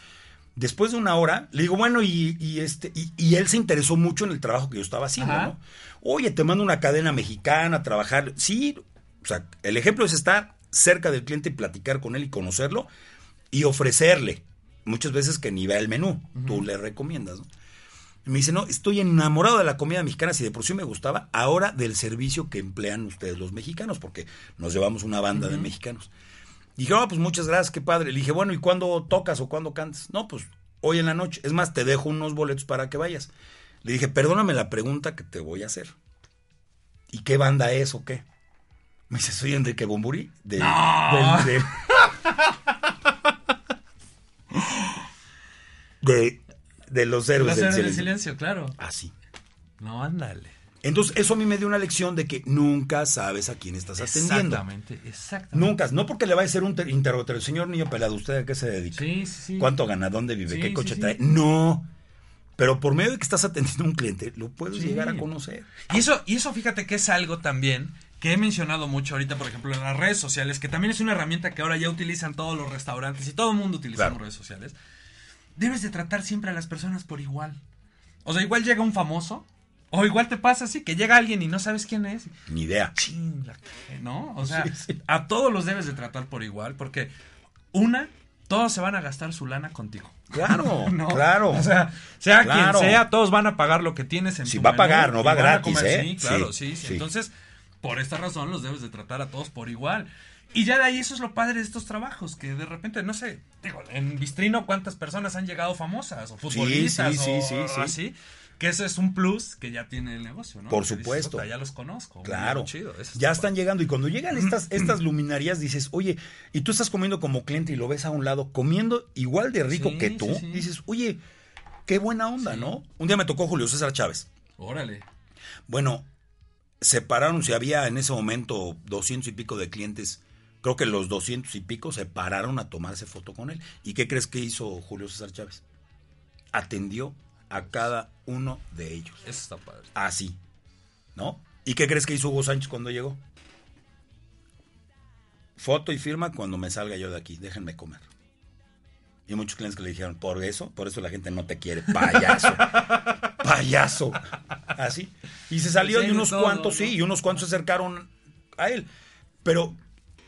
Después de una hora, le digo, bueno, y, y este, y, y él se interesó mucho en el trabajo que yo estaba haciendo, Ajá. ¿no? Oye, te mando una cadena mexicana a trabajar. Sí, o sea, el ejemplo es estar cerca del cliente y platicar con él y conocerlo y ofrecerle. Muchas veces que ni vea el menú, tú le recomiendas, ¿no? Me dice, no, estoy enamorado de la comida mexicana, si de por sí me gustaba, ahora del servicio que emplean ustedes los mexicanos, porque nos llevamos una banda de mexicanos. Y dije, oh, pues muchas gracias, qué padre. Le dije, bueno, ¿y cuándo tocas o cuándo cantas? No, pues hoy en la noche. Es más, te dejo unos boletos para que vayas. Le dije, perdóname la pregunta que te voy a hacer. ¿Y qué banda es o qué? Me dice, soy Enrique Bomburi. No. de, de, de los héroes Los del héroes del silencio. silencio, claro. Así. No, ándale. Entonces, eso a mí me dio una lección de que nunca sabes a quién estás atendiendo. Exactamente, exactamente. Nunca, no porque le vaya a ser un ter- interrogatorio, señor niño pelado, ¿usted a qué se dedica? Sí, sí, sí. ¿Cuánto gana? ¿Dónde vive? Sí, ¿Qué coche sí. trae? No. Pero por medio de que estás atendiendo a un cliente, lo puedes llegar a conocer. Y eso, y eso fíjate que es algo también que he mencionado mucho ahorita, por ejemplo, en las redes sociales, que también es una herramienta que ahora ya utilizan todos los restaurantes y todo el mundo utilizamos Claro. redes sociales. Debes de tratar siempre a las personas por igual. O sea, igual llega un famoso, o igual te pasa así, que llega alguien y no sabes quién es. Ni idea. Chin, la cagué, ¿no? O sea, Sí, sí. a todos los debes de tratar por igual, porque una, todos se van a gastar su lana contigo. Claro, ¿no? claro. O sea, sea Claro. quien sea, todos van a pagar lo que tienes en tu va a pagar, no va gratis, comer. ¿eh? Sí, claro, sí. sí. Entonces, por esta razón los debes de tratar a todos por igual. Y ya de ahí eso es lo padre de estos trabajos, que de repente, no sé, digo, en Bistrino cuántas personas han llegado famosas o futbolistas sí, sí, o sí, así, que eso es un plus que ya tiene el negocio, ¿no? Por Que dices, supuesto. "Puta, ya los conozco. Claro. chido, ya padre". están llegando y cuando llegan estas, estas luminarias dices, oye, y tú estás comiendo como cliente y lo ves a un lado comiendo igual de rico que tú, dices, oye, qué buena onda. ¿no? Un día me tocó Julio César Chávez. Órale. Bueno, separaron, si había en ese momento 200 y pico de clientes, creo que los 200 y pico se pararon a tomarse foto con él. ¿Y qué crees que hizo Julio César Chávez? Atendió a cada uno de ellos. Eso está padre. Así, ¿no? ¿Y qué crees que hizo Hugo Sánchez cuando llegó? Foto y firma cuando me salga yo de aquí, déjenme comer. Y muchos clientes que le dijeron, por eso, por eso la gente no te quiere, payaso, payaso. Así. Y se salió Sí, y unos cuantos, sí, ¿no? y unos cuantos se acercaron a él. Pero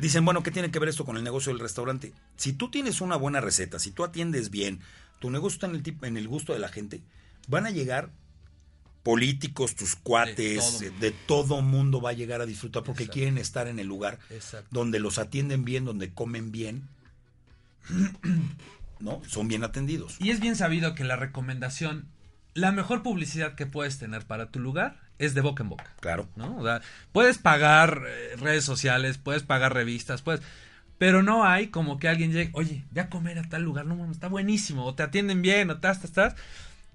dicen, bueno, ¿qué tiene que ver esto con el negocio del restaurante? Si tú tienes una buena receta, si tú atiendes bien, tu negocio está en el, en el gusto de la gente, van a llegar políticos, tus cuates, todo de todo, mundo va a llegar a disfrutar porque Exacto. quieren estar en el lugar Exacto. donde los atienden bien, donde comen bien, ¿no? Son bien atendidos. Y es bien sabido que la recomendación, la mejor publicidad que puedes tener para tu lugar es de boca en boca. Claro. ¿no? O sea, puedes pagar eh, redes sociales, puedes pagar revistas, puedes... Pero no hay como que alguien llegue, oye, ve a comer a tal lugar, no mames, está buenísimo, o te atienden bien, o estás, estás.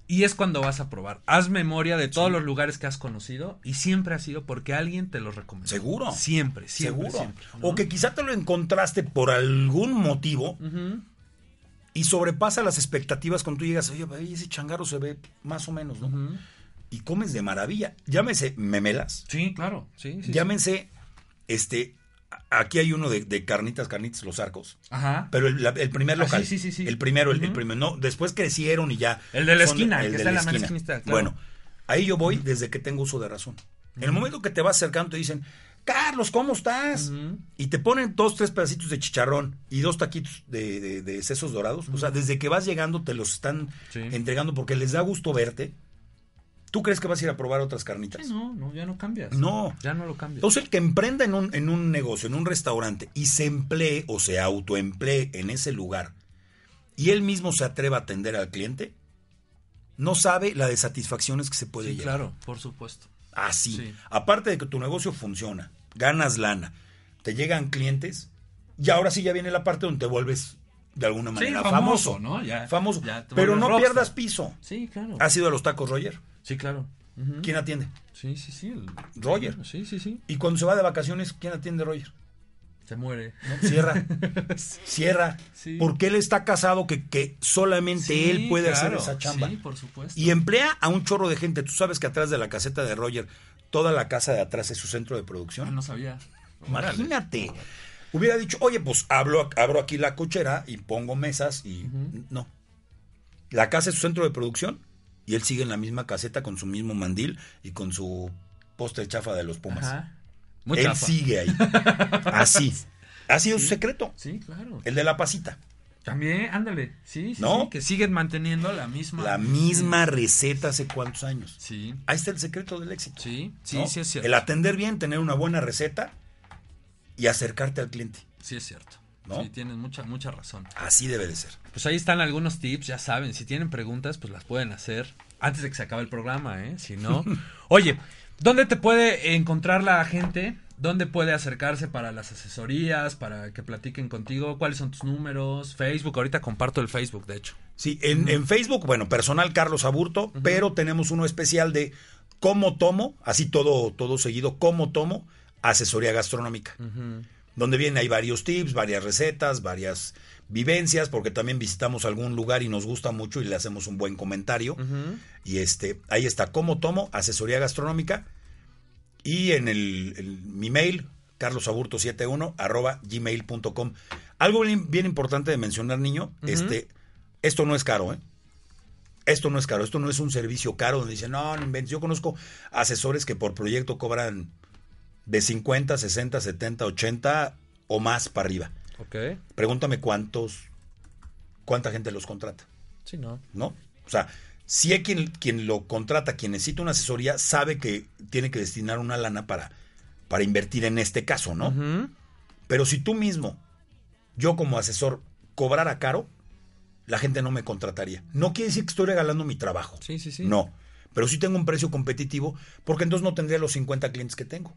Y es cuando vas a probar. Haz memoria de todos los lugares que has conocido y siempre ha sido porque alguien te los recomendó. Seguro. Siempre, siempre, Seguro. siempre, ¿no? O que quizá te lo encontraste por algún motivo y sobrepasa las expectativas cuando tú llegas, oye, ese changarro se ve más o menos, ¿no? Y comes de maravilla. Llámese memelas, Sí, claro. Sí, sí, sí. llámense, este, aquí hay uno de, de carnitas, carnitas, los arcos. Ajá. Pero el, la- el primer Ah, local. sí, sí, sí, sí. El primero, el, primero. No, después crecieron y ya. El de la esquina, el que de está en la mera esquinita, claro. Bueno, ahí yo voy desde que tengo uso de razón. En el momento que te vas acercando te dicen, Carlos, ¿cómo estás? Y te ponen dos, tres pedacitos de chicharrón y dos taquitos de, de- de sesos dorados. O sea, desde que vas llegando te los están Sí. entregando porque les da gusto verte. ¿Tú crees que vas a ir a probar otras carnitas? Sí, no, no, ya no cambias. No. Ya no lo cambias. Entonces, el que emprenda en un, en un negocio, en un restaurante, y se emplee o se autoemplee en ese lugar, y él mismo se atreva a atender al cliente, no sabe la de satisfacciones que se puede sí, llevar. claro, por supuesto. Así. Sí. Aparte de que tu negocio funciona, ganas lana, te llegan clientes, y ahora sí ya viene la parte donde te vuelves de alguna manera famoso, famoso, ¿no? Ya- famoso. ya Pero no rockstar. pierdas piso. Sí, claro. ¿Has ido a los tacos, Roger? Sí, claro. ¿Quién atiende? Sí, sí, sí. el- Roger. Sí, sí, sí. Y cuando se va de vacaciones, ¿quién atiende a Roger? Se muere. ¿No? Cierra. Cierra. Sí. Porque él está casado que, que solamente Sí, él puede claro. hacer esa chamba. Sí, por supuesto. Y emplea a un chorro de gente. Tú sabes que atrás de la caseta de Roger, toda la casa de atrás es su centro de Ah, producción. no sabía. Imagínate. Hubiera dicho, oye, pues abro, abro aquí la cochera y pongo mesas y no. La casa es su centro de producción y él sigue en la misma caseta con su mismo mandil y con su postre chafa de los Pumas. Ajá. Muy él chafa. sigue ahí. Así. Ha sido su secreto. Sí, claro. El de la pasita. También, ándale. Sí, sí, ¿No? sí, Que siguen manteniendo la misma. La misma receta hace cuántos años. Sí. Ahí está el secreto del éxito. Sí, sí, ¿no? sí es cierto. El atender bien, tener una buena receta y acercarte al cliente. Sí es cierto. ¿No? Sí, tienes mucha, mucha razón. Así debe de ser. Pues ahí están algunos tips, ya saben, si tienen preguntas, pues las pueden hacer antes de que se acabe el programa, ¿eh? Si no... Oye, ¿dónde te puede encontrar la gente? ¿Dónde puede acercarse para las asesorías, para que platiquen contigo? ¿Cuáles son tus números? Facebook, ahorita comparto el Facebook, de hecho. Sí, en, en Facebook, bueno, personal Carlos Aburto, pero tenemos uno especial de cómo tomo, así todo, todo seguido, cómo tomo asesoría gastronómica. Donde vienen hay varios tips, varias recetas, varias vivencias, porque también visitamos algún lugar y nos gusta mucho y le hacemos un buen comentario. Y este, ahí está, cómo tomo asesoría gastronómica. Y en el, el- mi mail, carlosaburto71 arroba gmail.com. Algo bien, bien importante de mencionar, niño, este, esto no es caro, ¿eh? Esto no es caro, esto no es un servicio caro donde dicen, no, no inventes. Yo conozco asesores que por proyecto cobran de 50, 60, 70, 80 o más para arriba. Ok. Pregúntame cuántos, cuánta gente los contrata. Sí, no. ¿no? O sea, si hay quien, quien lo contrata, quien necesita una asesoría, sabe que tiene que destinar una lana para, para invertir en este caso, ¿no? Pero si tú mismo, yo como asesor, cobrara caro, la gente no me contrataría. No quiere decir que estoy regalando mi trabajo. Sí, sí, sí. No. Pero sí tengo un precio competitivo, porque entonces no tendría los 50 clientes que tengo.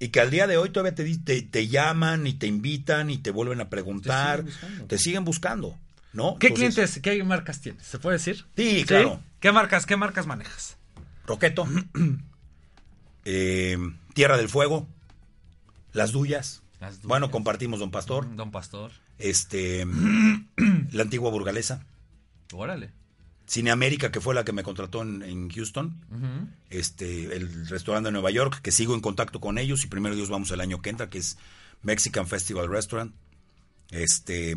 Y que al día de hoy todavía te, di- te, te llaman y te invitan y te vuelven a preguntar. Te siguen buscando. Te siguen buscando, ¿no? ¿Qué Entonces, clientes, qué marcas tienes? ¿Se puede decir? Sí, claro. ¿Qué marcas, qué marcas manejas? Roqueto, eh, Tierra del Fuego, Las Duyas. Las Duyas. Bueno, compartimos Don Pastor, Don Pastor. este, la antigua burgalesa, Órale. Cine América, que fue la que me contrató en, en Houston, este, el restaurante de Nueva York, que sigo en contacto con ellos y primero Dios vamos el año que entra, que es Mexican Festival Restaurant. Este,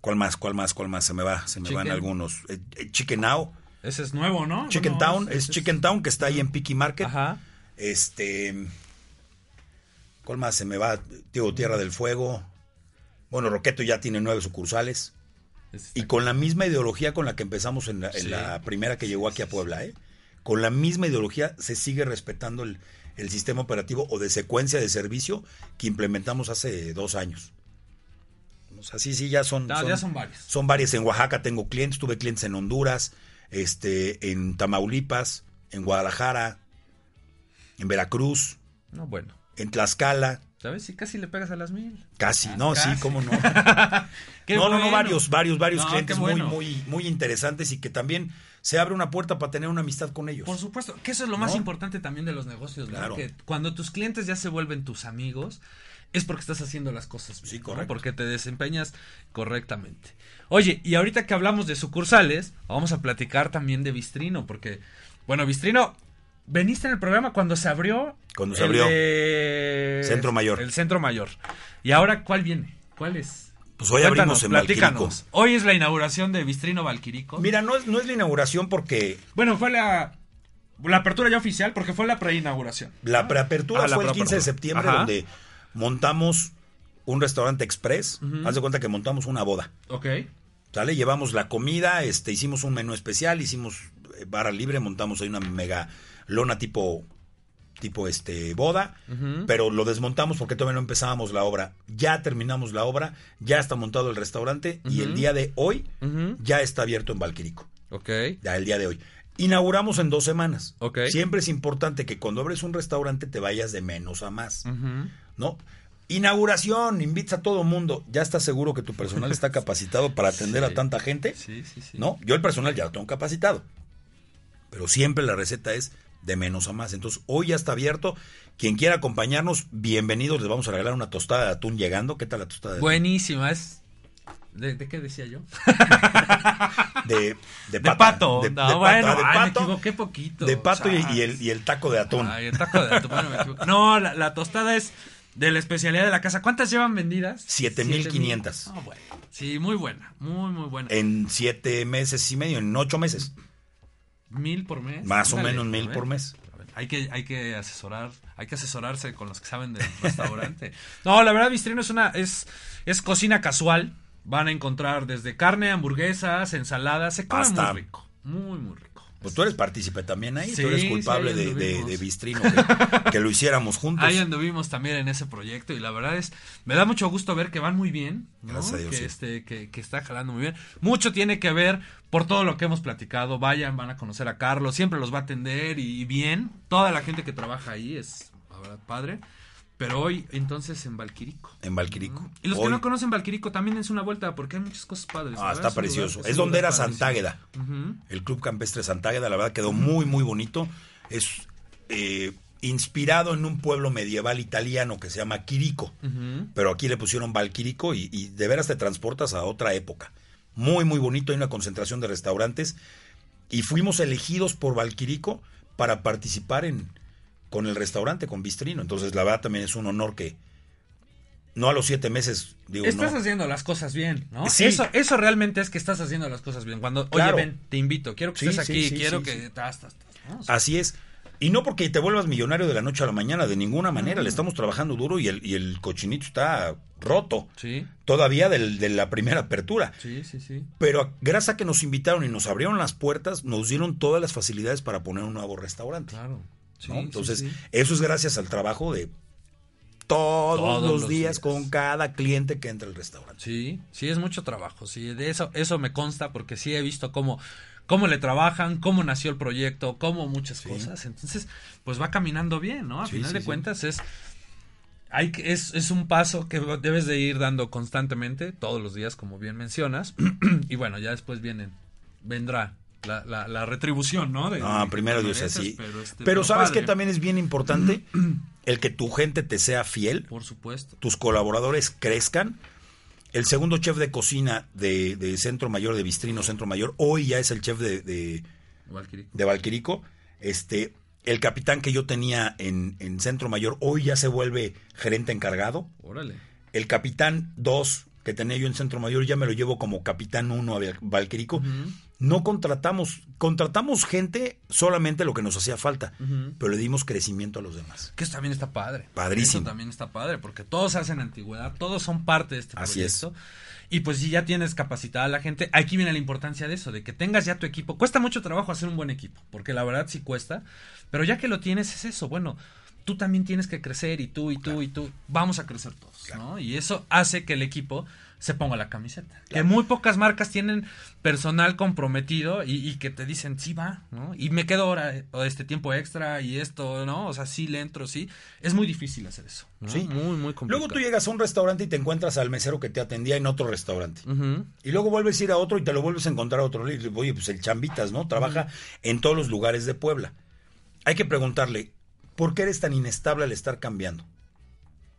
¿cuál más? ¿Cuál más? ¿Cuál más? Se me va, se me van algunos. Eh, eh, Chicken Now. Ese es nuevo, ¿no? Chicken Town, es Chicken Town que está ahí en Picky Market. Ajá. Este. ¿Cuál más se me va? Tío, Tierra del Fuego. Bueno, Roqueto ya tiene nueve sucursales. Y con la misma ideología con la que empezamos en la, en Sí. la primera que llegó aquí a Puebla, ¿eh? Con la misma ideología se sigue respetando el, el sistema operativo o de secuencia de servicio que implementamos hace dos años. O sea, sí, sí, ya son, Ah, ya son varios. Son varias. En Oaxaca tengo clientes, tuve clientes en Honduras, este, en Tamaulipas, en Guadalajara, en Veracruz, No, bueno. en Tlaxcala, ¿Sabes? Sí, casi le pegas a las mil. casi. Ah, no, casi. sí, cómo no. No, no, no, varios, varios, varios No, clientes bueno. muy, muy, muy interesantes y que también se abre una puerta para tener una amistad con ellos. Por supuesto, que eso es lo más ¿No? importante también de los negocios, ¿verdad? Claro. Que cuando tus clientes ya se vuelven tus amigos, es porque estás haciendo las cosas bien, Sí, ¿no? correcto. Porque te desempeñas correctamente. Oye, y ahorita que hablamos de sucursales, vamos a platicar también de Bistrino, porque, bueno, Bistrino, veniste en el programa cuando se abrió. Cuando se abrió. de- Centro Mayor. El Centro Mayor. ¿Y ahora cuál viene? ¿Cuál es? Pues hoy Cuéntanos, abrimos en. Valquirico. Hoy es la inauguración de Bistrino Valquirico. Mira, no es, no es la inauguración porque Bueno, fue la, la apertura ya oficial porque fue la preinauguración. la preapertura Ah, la fue el 15 de septiembre Ajá. donde montamos un restaurante express. Haz de cuenta que montamos una boda. Ok. ¿Sale? Llevamos la comida, este, hicimos un menú especial, hicimos eh, barra libre, montamos ahí una mega lona tipo tipo este boda, pero lo desmontamos porque todavía no empezábamos la obra. Ya terminamos la obra, ya está montado el restaurante y el día de hoy ya está abierto en Valquirico. Ok. Ya el día de hoy. Inauguramos en dos semanas. Ok. Siempre es importante que cuando abres un restaurante te vayas de menos a más. ¿No? Inauguración, invitas a todo mundo. ¿Ya estás seguro que tu personal está capacitado para atender Sí. a tanta gente? Sí, sí, sí. ¿No? Yo el personal ya lo tengo capacitado. Pero siempre la receta es de menos a más. Entonces, hoy ya está abierto. Quien quiera acompañarnos, bienvenidos. Les vamos a regalar una tostada de atún llegando. ¿Qué tal la tostada de atún? Buenísima, es... ¿De, de qué decía yo? De, De pata, pato. De, no, de bueno, pata, de ay, me pato, equivoqué poquito. de pato y, el, y el taco de atún. Ay, el taco de atún, bueno, me equivoqué. No, la, la tostada es de la especialidad de la casa. ¿Cuántas llevan vendidas? 7,500. Siete mil. Ah, bueno. Sí, muy buena, muy, muy buena. En siete meses y medio, en ocho meses. Mil por mes. Más o menos mil por mes. Hay que, hay que asesorar, hay que asesorarse con los que saben del restaurante. No, la verdad, Bistrino es una, es, es cocina casual. Van a encontrar desde carne, hamburguesas, ensaladas, se come Pasta. muy rico. Muy, muy rico. Pues tú eres partícipe también ahí. Sí, tú eres culpable de, de, de Bistrino, que, que lo hiciéramos juntos. Ahí anduvimos también en ese proyecto y la verdad es, me da mucho gusto ver que van muy bien, ¿no? Gracias a Dios, que, sí. este, que, que está jalando muy bien. Mucho tiene que ver por todo lo que hemos platicado. Vayan, van a conocer a Carlos, siempre los va a atender y bien. Toda la gente que trabaja ahí es, la verdad, padre. Pero hoy, entonces, en Valquirico. En Valquirico. Y los que no conocen Valquirico también es una vuelta porque hay muchas cosas padres. Ah, está precioso. lugar- Es donde era. Santágueda. El Club Campestre Santágueda, la verdad, quedó muy, muy bonito. Es eh, inspirado en un pueblo medieval italiano que se llama Quirico. Pero aquí le pusieron Valquirico y, y de veras te transportas a otra época. Muy, muy bonito. Hay una concentración de restaurantes. Y fuimos elegidos por Valquirico para participar en con el restaurante, con Bistrino. Entonces, la verdad, también es un honor que no a los siete meses, digo, Estás no. haciendo las cosas bien, ¿no? Sí. Eso, eso realmente es que estás haciendo las cosas bien. Cuando, Claro. oye, ven, te invito, quiero que Sí, estés aquí, sí, quiero que... tas, tas, tas, Así es. Y no porque te vuelvas millonario de la noche a la mañana, de ninguna manera. Mm. Le estamos trabajando duro y el, y el cochinito está roto. sí, Todavía del- de la primera apertura. sí, sí, sí. Pero gracias a que nos invitaron y nos abrieron las puertas, nos dieron todas las facilidades para poner un nuevo restaurante. Claro. Entonces, eso es gracias al trabajo de todos, Todos los, los días, días. con cada cliente que entra al restaurante. Sí, sí, es mucho trabajo, sí, de eso, eso me consta porque sí he visto cómo, cómo le trabajan, cómo nació el proyecto, cómo muchas cosas, entonces, pues va caminando bien, ¿no? A Sí, final sí, de cuentas es, hay que, es, es un paso que debes de ir dando constantemente, todos los días, como bien mencionas, y bueno, ya después vienen, vendrá la, la, la retribución, ¿no? De- Ah, de que primero Dios así. Pero, este, pero sabes que también es bien importante el que tu gente te sea fiel, Por supuesto. tus colaboradores crezcan. El segundo chef de cocina de, de Centro Mayor, de Bistrino Centro Mayor, hoy ya es el chef de, de, Valquirico. Este, el capitán que yo tenía en, en Centro Mayor, hoy ya se vuelve gerente encargado. Órale. El capitán 2 que tenía yo en Centro Mayor, ya me lo llevo como capitán 1 a Val- Valquirico. No contratamos, contratamos gente solamente lo que nos hacía falta, pero le dimos crecimiento a los demás. Que eso también está padre. Padrísimo. Eso también está padre, porque todos hacen antigüedad, todos son parte de este Así es. proyecto. Y pues si ya tienes capacitada a la gente, aquí viene la importancia de eso, de que tengas ya tu equipo. Cuesta mucho trabajo hacer un buen equipo, porque la verdad sí cuesta, pero ya que lo tienes es eso, bueno, tú también tienes que crecer y tú y tú y tú, vamos a crecer todos, ¿no? Y eso hace que el equipo se ponga la camiseta. Que muy pocas marcas tienen personal comprometido y, y que te dicen, sí va, ¿no? Y me quedo ahora eh, o este tiempo extra y esto, ¿no? O sea, sí le entro, sí. Es muy difícil hacer eso. ¿no? Sí. Muy, muy complicado. Luego tú llegas a un restaurante y te encuentras al mesero que te atendía en otro restaurante. Y luego vuelves a ir a otro y te lo vuelves a encontrar a otro. Y Oye, pues el Chambitas, ¿no? Trabaja en todos los lugares de Puebla. Hay que preguntarle, ¿por qué eres tan inestable al estar cambiando?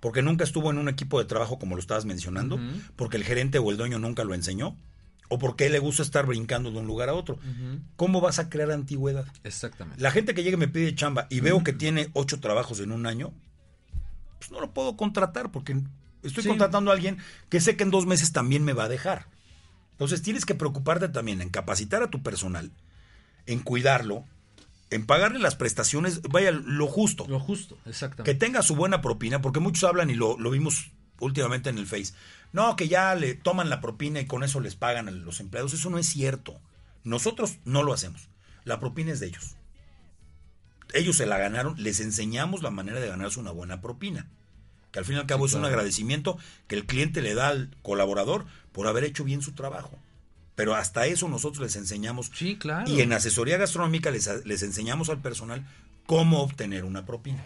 Porque nunca estuvo en un equipo de trabajo como lo estabas mencionando, porque el gerente o el dueño nunca lo enseñó, o porque le gusta estar brincando de un lugar a otro. ¿Cómo vas a crear antigüedad? Exactamente. La gente que llega y me pide chamba y veo que tiene ocho trabajos en un año, pues no lo puedo contratar porque estoy Sí. contratando a alguien que sé que en dos meses también me va a dejar. Entonces tienes que preocuparte también en capacitar a tu personal, en cuidarlo, en pagarle las prestaciones, vaya, lo justo. Lo justo, Que exactamente. tenga su buena propina, porque muchos hablan y lo, lo vimos últimamente en el Face. No, que ya le toman la propina y con eso les pagan a los empleados. Eso no es cierto. Nosotros no lo hacemos. La propina es de ellos. Ellos se la ganaron, les enseñamos la manera de ganarse una buena propina. Que al fin y al cabo es un agradecimiento que el cliente le da al colaborador por haber hecho bien su trabajo. Pero hasta eso nosotros les enseñamos. Sí, claro. Y en asesoría gastronómica les, les enseñamos al personal cómo obtener una propina.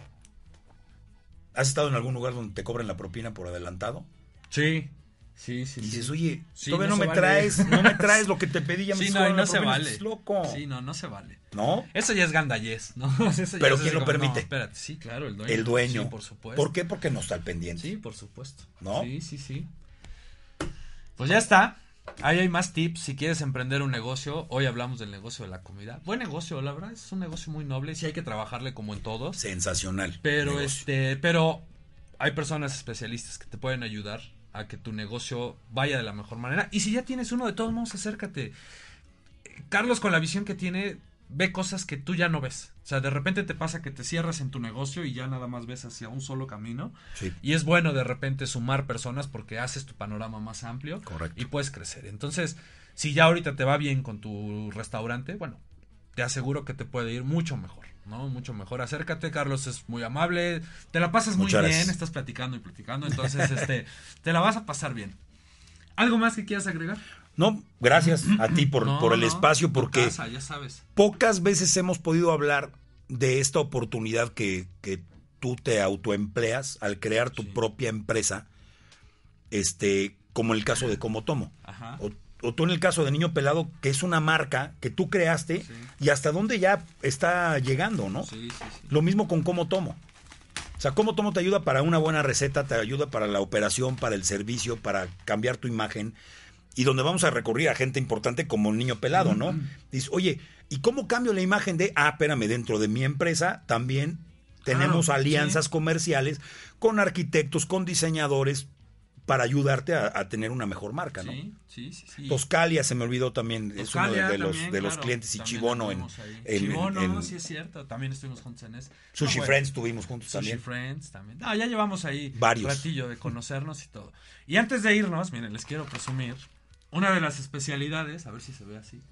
¿Has estado en algún lugar donde te cobran la propina por adelantado? Sí. Sí, sí, Y dices, sí. oye, Sí, todavía no me vale. traes, no me traes lo que te pedí, ya me Sí, no, y no se propina". vale. Estás loco. Sí, no, no se vale. ¿No? Eso ya es gandallez, ¿no? Eso Pero ¿quién lo como, no, permite? espérate, sí, claro, el dueño. El dueño. Sí, por supuesto. ¿Por qué? Porque no está al pendiente. Sí, por supuesto. ¿No? Sí, sí, sí. Pues ya está. Ahí hay más tips. Si quieres emprender un negocio, hoy hablamos del negocio de la comida. Buen negocio, la verdad, es un negocio muy noble. Sí hay que trabajarle como en todos. Sensacional. Pero negocio. este, pero hay personas especialistas que te pueden ayudar a que tu negocio vaya de la mejor manera. Y si ya tienes uno, de todos modos, acércate. Carlos, con la visión que tiene, ve cosas que tú ya no ves. O sea, de repente te pasa que te cierras en tu negocio y ya nada más ves hacia un solo camino. Sí. Y es bueno de repente sumar personas porque haces tu panorama más amplio Correcto. y puedes crecer. Entonces, si ya ahorita te va bien con tu restaurante, bueno, te aseguro que te puede ir mucho mejor, ¿no? Mucho mejor. Acércate, Carlos es muy amable, te la pasas muy bien, estás platicando y platicando, entonces este te la vas a pasar bien. ¿Algo más que quieras agregar? No, gracias a ti por, No, por el no, espacio, porque casa, ya sabes. pocas veces hemos podido hablar de esta oportunidad que, que tú te autoempleas al crear tu Sí. propia empresa, este, como el caso de Como Tomo. Ajá. O, o tú en el caso de Niño Pelado, que es una marca que tú creaste Sí. y hasta dónde ya está llegando, ¿no? Sí, sí, sí. Lo mismo con Como Tomo. O sea, Como Tomo te ayuda para una buena receta, te ayuda para la operación, para el servicio, para cambiar tu imagen. Y donde vamos a recurrir a gente importante como el niño pelado, ¿no? Dices, oye, ¿y cómo cambio la imagen de, ah, espérame, dentro de mi empresa también tenemos Claro, alianzas sí. comerciales con arquitectos, con diseñadores, para ayudarte a, a tener una mejor marca, ¿no? Sí, sí, sí, sí. Toscalia se me olvidó también, es uno de, los, también, de los claro, clientes y Chibono en, en- Chibono, en- sí es cierto, también estuvimos juntos en eso. Sushi No, bueno, Friends tuvimos juntos Sushi también. Friends también. Ah, ya llevamos ahí Varios. un ratillo de conocernos y todo. Y antes de irnos, miren, les quiero presumir una de las especialidades, a ver si se ve así.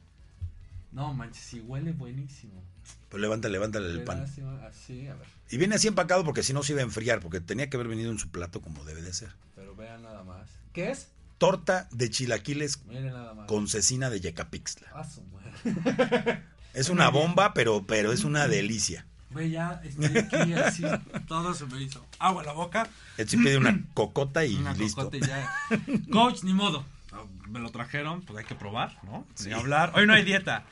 No, manches, sí huele buenísimo. Pues levanta, levántale el pan. Así, así, a ver, Y viene así empacado porque si no se iba a enfriar, porque tenía que haber venido en su plato como debe de ser. pero vean nada más. ¿Qué es? Torta de chilaquiles Miren nada más. con cecina de Yecapixtla. Ah, su madre. Es una bomba, pero, pero es una delicia. Ve ya, estoy aquí así, todo se me hizo agua en la boca. Él sí pide una cocota y Una listo. cocote y ya. Coach, ni modo. Me lo trajeron, pues hay que probar, ¿no? Ni hablar. Hoy no hay dieta.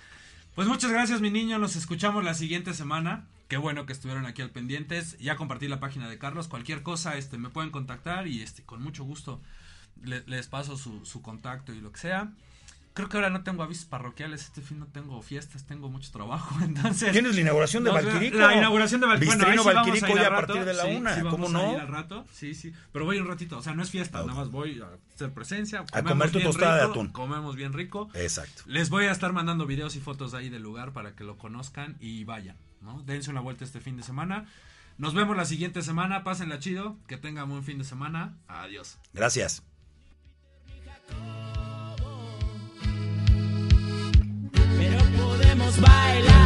Pues muchas gracias, mi niño. Nos escuchamos la siguiente semana. Qué bueno que estuvieron aquí al pendientes. Ya compartí la página de Carlos. Cualquier cosa, este, me pueden contactar y este, con mucho gusto le- les paso su, su contacto y lo que sea. Creo que ahora no tengo avisos parroquiales. Este fin no tengo fiestas, tengo mucho trabajo. Entonces. ¿Tienes la inauguración de Valquirico? La inauguración de Valquirico. Bueno, sí Valquirico al a rato. partir de la Sí, una. sí ¿Cómo a ir no? al rato. Sí, sí. Pero voy un ratito. O sea, no es fiesta. Ok. Nada más voy a hacer presencia. A comer tu tostada de atún. Comemos bien rico. Exacto. Les voy a estar mandando videos y fotos ahí del lugar para que lo conozcan y vayan, ¿no? Dense una vuelta este fin de semana. Nos vemos la siguiente semana. Pásenla chido. Que tengan buen fin de semana. Adiós. Gracias. Podemos bailar